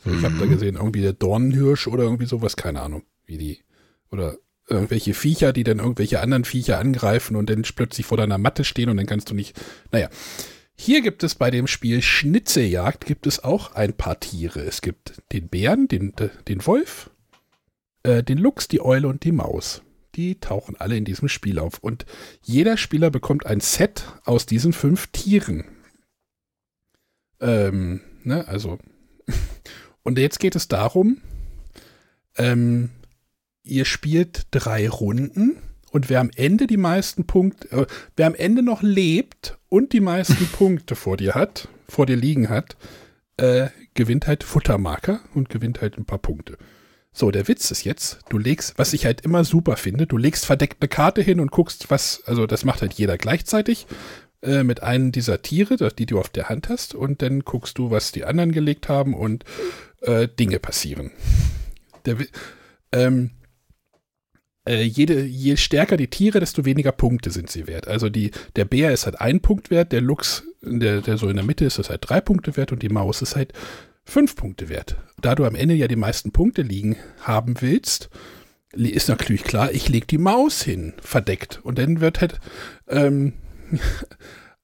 So, ich habe da Mhm. gesehen, irgendwie der Dornenhirsch oder irgendwie sowas, keine Ahnung, wie die. Oder irgendwelche Viecher, die dann irgendwelche anderen Viecher angreifen und dann plötzlich vor deiner Matte stehen und dann kannst du nicht. Naja. Hier gibt es bei dem Spiel Schnitzeljagd gibt es auch ein paar Tiere. Es gibt den Bären, den, den Wolf, äh, den Luchs, die Eule und die Maus. Die tauchen alle in diesem Spiel auf. Und jeder Spieler bekommt ein Set aus diesen fünf Tieren. Ähm, ne, also. Und jetzt geht es darum, ähm, ihr spielt drei Runden und wer am Ende die meisten Punkte, äh, wer am Ende noch lebt und die meisten Punkte vor dir hat, vor dir liegen hat, äh, gewinnt halt Futtermarker und gewinnt halt ein paar Punkte. So, der Witz ist jetzt, du legst, was ich halt immer super finde, du legst verdeckt eine Karte hin und guckst, was, also das macht halt jeder gleichzeitig äh, mit einem dieser Tiere, die du auf der Hand hast, und dann guckst du, was die anderen gelegt haben und äh, Dinge passieren. Der, ähm, äh, jede, je stärker die Tiere, desto weniger Punkte sind sie wert. Also die, der Bär ist halt ein Punkt wert, der Luchs, der, der so in der Mitte ist, ist halt drei Punkte wert und die Maus ist halt fünf Punkte wert. Da du am Ende ja die meisten Punkte liegen haben willst, ist natürlich klar, ich lege die Maus hin, verdeckt. Und dann wird halt ähm,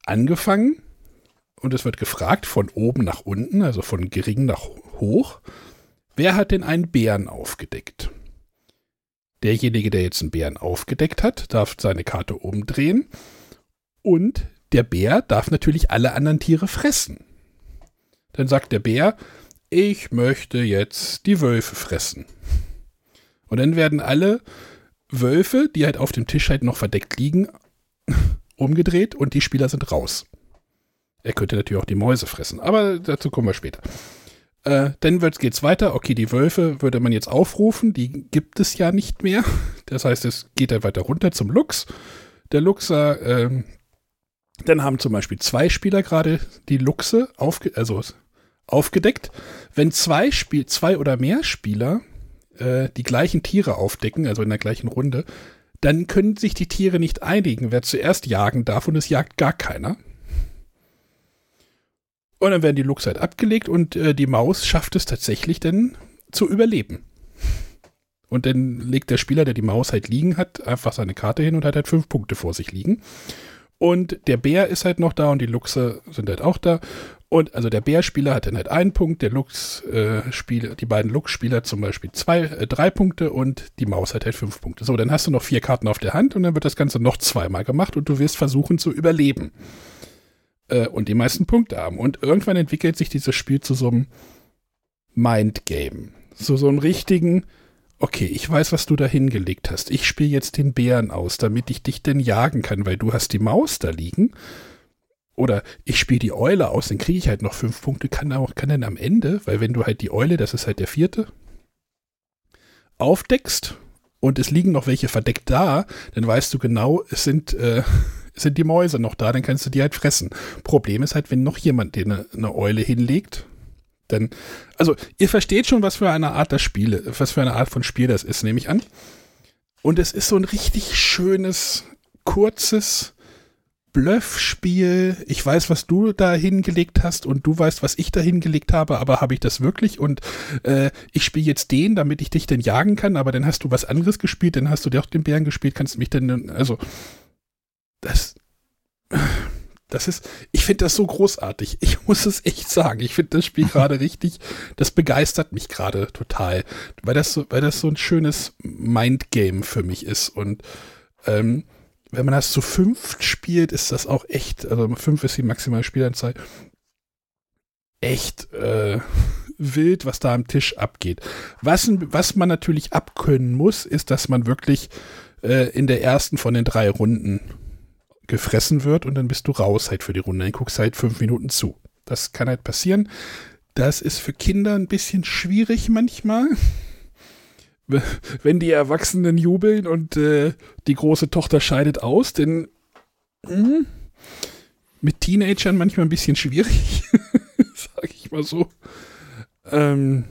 angefangen und es wird gefragt von oben nach unten, also von gering nach hoch, wer hat denn einen Bären aufgedeckt? Derjenige, der jetzt einen Bären aufgedeckt hat, darf seine Karte umdrehen und der Bär darf natürlich alle anderen Tiere fressen. Dann sagt der Bär, ich möchte jetzt die Wölfe fressen. Und dann werden alle Wölfe, die halt auf dem Tisch halt noch verdeckt liegen, umgedreht und die Spieler sind raus. Er könnte natürlich auch die Mäuse fressen, aber dazu kommen wir später. Äh, dann geht es weiter. Okay, die Wölfe würde man jetzt aufrufen. Die gibt es ja nicht mehr. Das heißt, es geht dann weiter runter zum Lux. Der Luxer, äh, dann haben zum Beispiel zwei Spieler gerade die Luchse aufge also aufgedeckt. Wenn zwei, Spiel zwei oder mehr Spieler äh, die gleichen Tiere aufdecken, also in der gleichen Runde, dann können sich die Tiere nicht einigen, wer zuerst jagen darf und es jagt gar keiner. Und dann werden die Luchse halt abgelegt und äh, die Maus schafft es tatsächlich dann zu überleben. Und dann legt der Spieler, der die Maus halt liegen hat, einfach seine Karte hin und hat halt fünf Punkte vor sich liegen. Und der Bär ist halt noch da und die Luchse sind halt auch da. Und also der Bärspieler hat dann halt einen Punkt, der Lux-Spieler, äh, die beiden Lux-Spieler zum Beispiel zwei, äh, drei Punkte und die Maus hat halt fünf Punkte. So, dann hast du noch vier Karten auf der Hand und dann wird das Ganze noch zweimal gemacht und du wirst versuchen zu überleben äh, und die meisten Punkte haben. Und irgendwann entwickelt sich dieses Spiel zu so einem Mindgame. So, so einem richtigen, okay, ich weiß, was du da hingelegt hast. Ich spiele jetzt den Bären aus, damit ich dich denn jagen kann, weil du hast die Maus da liegen. Oder ich spiele die Eule aus, dann kriege ich halt noch fünf Punkte, kann auch, kann dann am Ende, weil wenn du halt die Eule, das ist halt der vierte, aufdeckst und es liegen noch welche verdeckt da, dann weißt du genau, es sind äh, sind die Mäuse noch da, dann kannst du die halt fressen. Problem ist halt, wenn noch jemand dir eine, eine Eule hinlegt, dann, also ihr versteht schon, was für eine Art das Spiel, was für eine Art von Spiel das ist, nehme ich an. Und es ist so ein richtig schönes, kurzes Bluffspiel. Ich weiß, was du da hingelegt hast und du weißt, was ich da hingelegt habe, aber habe ich das wirklich? Und äh, ich spiele jetzt den, damit ich dich denn jagen kann, aber dann hast du was anderes gespielt, dann hast du dir auch den Bären gespielt, kannst du mich denn, also das, das ist, ich finde das so großartig. Ich muss es echt sagen. Ich finde das Spiel gerade richtig, das begeistert mich gerade total, weil das so, weil das so ein schönes Mindgame für mich ist. Und ähm, wenn man das zu fünft spielt, ist das auch echt, also fünf ist die maximale Spielanzahl, echt äh, wild, was da am Tisch abgeht. Was, was man natürlich abkönnen muss, ist, dass man wirklich äh, in der ersten von den drei Runden gefressen wird und dann bist du raus halt für die Runde. Dann guckst halt fünf Minuten zu. Das kann halt passieren. Das ist für Kinder ein bisschen schwierig manchmal. Wenn die Erwachsenen jubeln und äh, die große Tochter scheidet aus, denn mh, mit Teenagern manchmal ein bisschen schwierig, sag ich mal so. Ähm,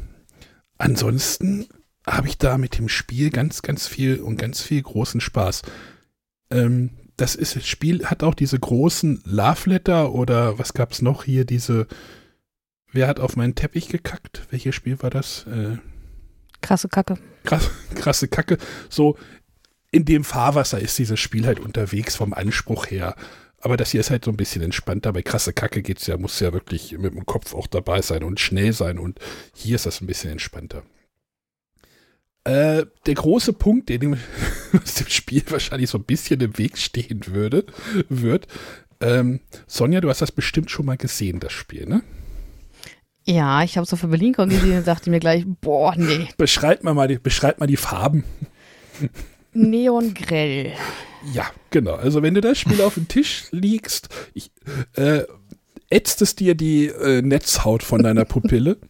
ansonsten habe ich da mit dem Spiel ganz, ganz viel und ganz viel großen Spaß. Ähm, das ist, das Spiel hat auch diese großen Love Letter oder was gab es noch hier, diese, wer hat auf meinen Teppich gekackt? Welches Spiel war das? Äh, krasse Kacke. Krass, krasse Kacke. So, in dem Fahrwasser ist dieses Spiel halt unterwegs vom Anspruch her. Aber das hier ist halt so ein bisschen entspannter. Bei krasse Kacke geht's ja, muss ja wirklich mit dem Kopf auch dabei sein und schnell sein. Und hier ist das ein bisschen entspannter. Äh, der große Punkt, der dem, was dem Spiel wahrscheinlich so ein bisschen im Weg stehen würde, wird, ähm, Sonja, du hast das bestimmt schon mal gesehen, das Spiel, ne? Ja, ich habe es auf der BerlinCon gesehen und dachte mir gleich, boah, nee. Beschreib mal, mal die, beschreib mal die Farben. Neongrell. Ja, genau. Also wenn du das Spiel auf dem Tisch liegst, ich, äh, ätzt es dir die äh, Netzhaut von deiner Pupille.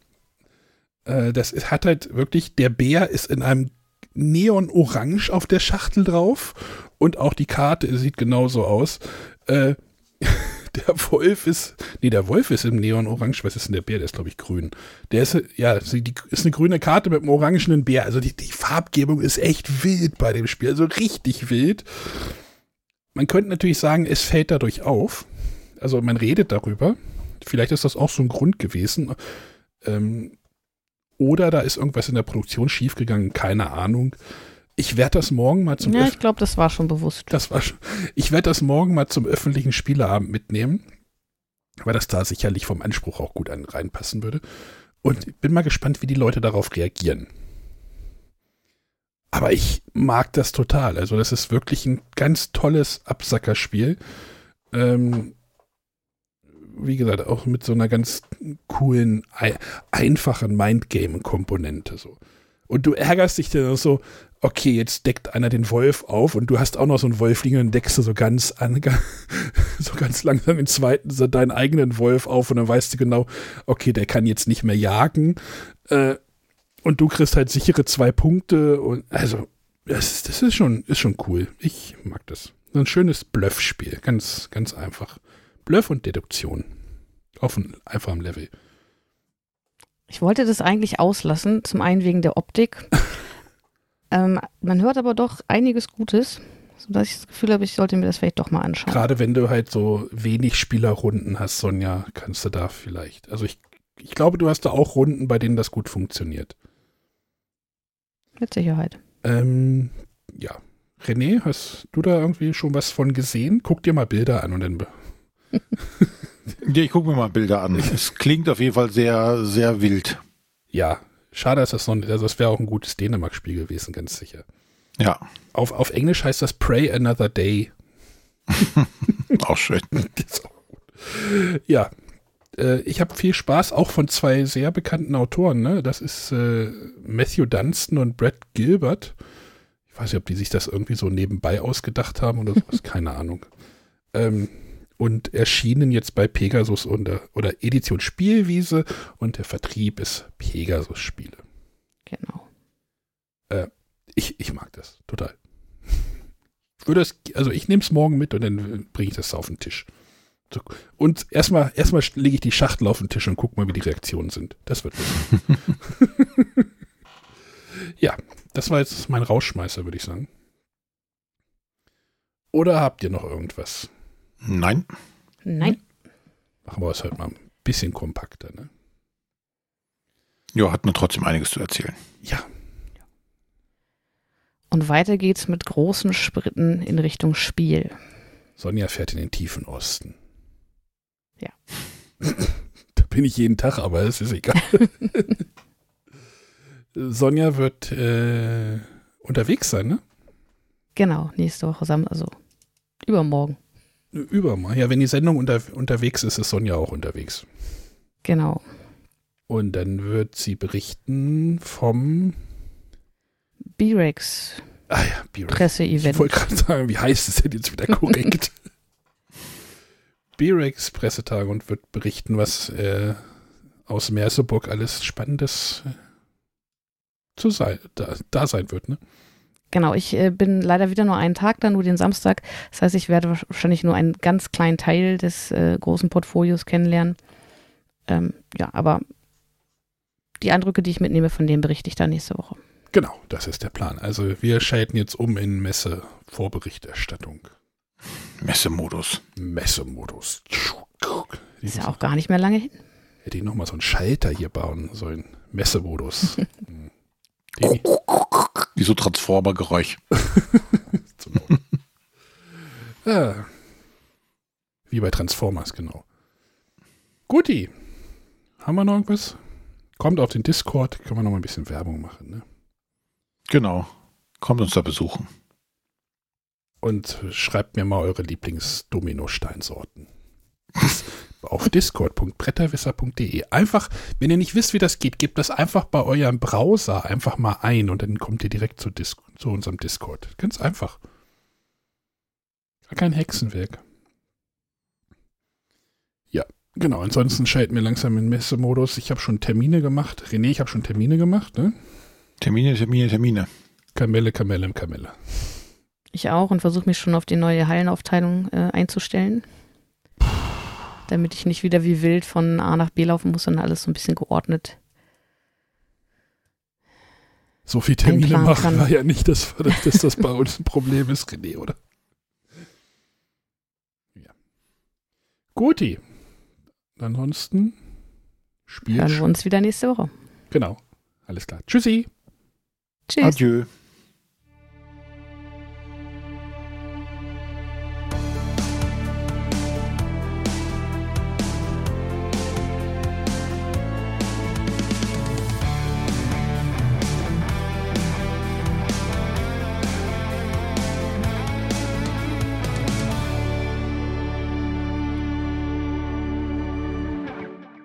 äh, das ist, hat halt wirklich, der Bär ist in einem Neon-Orange auf der Schachtel drauf und auch die Karte sieht genauso aus. Äh, der Wolf ist, nee, der Wolf ist im Neon-Orange, was ist denn der Bär? Der ist, glaube ich, grün. Der ist, ja, die, ist eine grüne Karte mit einem orangenen Bär. Also die, die Farbgebung ist echt wild bei dem Spiel, also richtig wild. Man könnte natürlich sagen, es fällt dadurch auf. Also man redet darüber. Vielleicht ist das auch so ein Grund gewesen. Ähm, oder da ist irgendwas in der Produktion schiefgegangen, keine Ahnung. Ich werde das morgen mal zum Ja, ich glaube, das war schon bewusst. das war schon, ich werde das morgen mal zum öffentlichen Spieleabend mitnehmen, weil das da sicherlich vom Anspruch auch gut an, reinpassen würde. Und bin mal gespannt, wie die Leute darauf reagieren. Aber ich mag das total. Also das ist wirklich ein ganz tolles Absackerspiel. Ähm, wie gesagt, auch mit so einer ganz coolen, ei- einfachen Mindgame-Komponente. So. Und du ärgerst dich dann so, okay, jetzt deckt einer den Wolf auf und du hast auch noch so einen Wolf liegen und deckst du so ganz an, so ganz langsam den zweiten, so deinen eigenen Wolf auf und dann weißt du genau, okay, der kann jetzt nicht mehr jagen. Äh, und du kriegst halt sichere zwei Punkte und also, das, ist- das ist schon, ist schon cool. Ich mag das. Ein schönes Bluffspiel. Ganz, ganz einfach. Bluff und Deduktion. Auf einem einfachen Level. Ich wollte das eigentlich auslassen, zum einen wegen der Optik. ähm, man hört aber doch einiges Gutes, sodass ich das Gefühl habe, ich sollte mir das vielleicht doch mal anschauen. Gerade wenn du halt so wenig Spielerrunden hast, Sonja, kannst du da vielleicht. Also ich, ich glaube, du hast da auch Runden, bei denen das gut funktioniert. Mit Sicherheit. Ähm, ja. René, hast du da irgendwie schon was von gesehen? Guck dir mal Bilder an und dann. ich gucke mir mal Bilder an. Es klingt auf jeden Fall sehr, sehr wild. Ja, schade, dass das noch nicht. Also, das wäre auch ein gutes Dänemark-Spiel gewesen, ganz sicher. Ja, Auf, auf Englisch heißt das Pray Another Day. auch schön. Ja, äh, ich habe viel Spaß, auch von zwei sehr bekannten Autoren. Ne? Das ist äh, Matthew Dunstan und Brad Gilbert. Ich weiß nicht, ob die sich das irgendwie so nebenbei ausgedacht haben oder sowas, keine Ahnung. Ähm, und erschienen jetzt bei Pegasus unter, oder Edition Spielwiese und der Vertrieb ist Pegasus Spiele. Genau. Ich, ich mag das total. Würde es, also ich nehme es morgen mit und dann bringe ich das auf den Tisch. So. Und erstmal, erstmal lege ich die Schachtel auf den Tisch und gucke mal, wie die Reaktionen sind. Das wird lustig. ja, das war jetzt mein Rausschmeißer, würde ich sagen. Oder habt ihr noch irgendwas? Nein. Nein. Machen wir es halt mal ein bisschen kompakter, ne? Ja, hat mir trotzdem einiges zu erzählen. Ja, Und weiter geht's mit großen Spritten in Richtung Spiel. Sonja fährt in den tiefen Osten. Ja. da bin ich jeden Tag, aber es ist egal. Sonja wird äh, unterwegs sein, ne? Genau, nächste Woche, also übermorgen. Übermorgen. Ja, wenn die Sendung unter, unterwegs ist, ist Sonja auch unterwegs. Genau. Und dann wird sie berichten vom B-Rex ah ja, B-Rex. Ich Presseevent. wollte gerade sagen, wie heißt es denn jetzt wieder korrekt? B-Rex Pressetage und wird berichten, was äh, aus Merseburg alles Spannendes äh, zu sein, da, da sein wird, ne? Genau, ich äh, bin leider wieder nur einen Tag da, nur den Samstag. Das heißt, ich werde wahrscheinlich nur einen ganz kleinen Teil des äh, großen Portfolios kennenlernen. Ähm, ja, aber die Eindrücke, die ich mitnehme, von denen berichte ich dann nächste Woche. Genau, das ist der Plan. Also wir schalten jetzt um in Messe-Vorberichterstattung. Messemodus. Messemodus. Ist ja auch gar nicht mehr lange hin. Hätte ich nochmal so einen Schalter hier bauen sollen. Messemodus. Den, Wie so Transformer-Geräusch. ah. Wie bei Transformers, genau. Guti. Haben wir noch irgendwas? Kommt auf den Discord, können wir noch mal ein bisschen Werbung machen, ne? Genau. Kommt uns da besuchen. Und schreibt mir mal eure Lieblings-Domino-Steinsorten. auf discord.bretterwisser.de. Einfach, wenn ihr nicht wisst, wie das geht, gebt das einfach bei eurem Browser einfach mal ein und dann kommt ihr direkt zu, Dis zu unserem Discord. Ganz einfach. Gar kein Hexenwerk. Ja, genau. Ansonsten schalten wir langsam in Messemodus. Ich habe schon Termine gemacht. René, ich habe schon Termine gemacht, ne? Termine, Termine, Termine. Kamelle, Kamelle, Kamelle. Ich auch und versuche mich schon auf die neue Hallenaufteilung äh, einzustellen. Damit ich nicht wieder wie wild von A nach B laufen muss, sondern alles so ein bisschen geordnet. So viel Termine machen kann. wir ja nicht, dass, wir- dass das bei uns ein Problem ist, René, oder? Ja. Guti. Ansonsten Spiel. Hören wir uns wieder nächste Woche. Genau. Alles klar. Tschüssi. Tschüss. Adieu.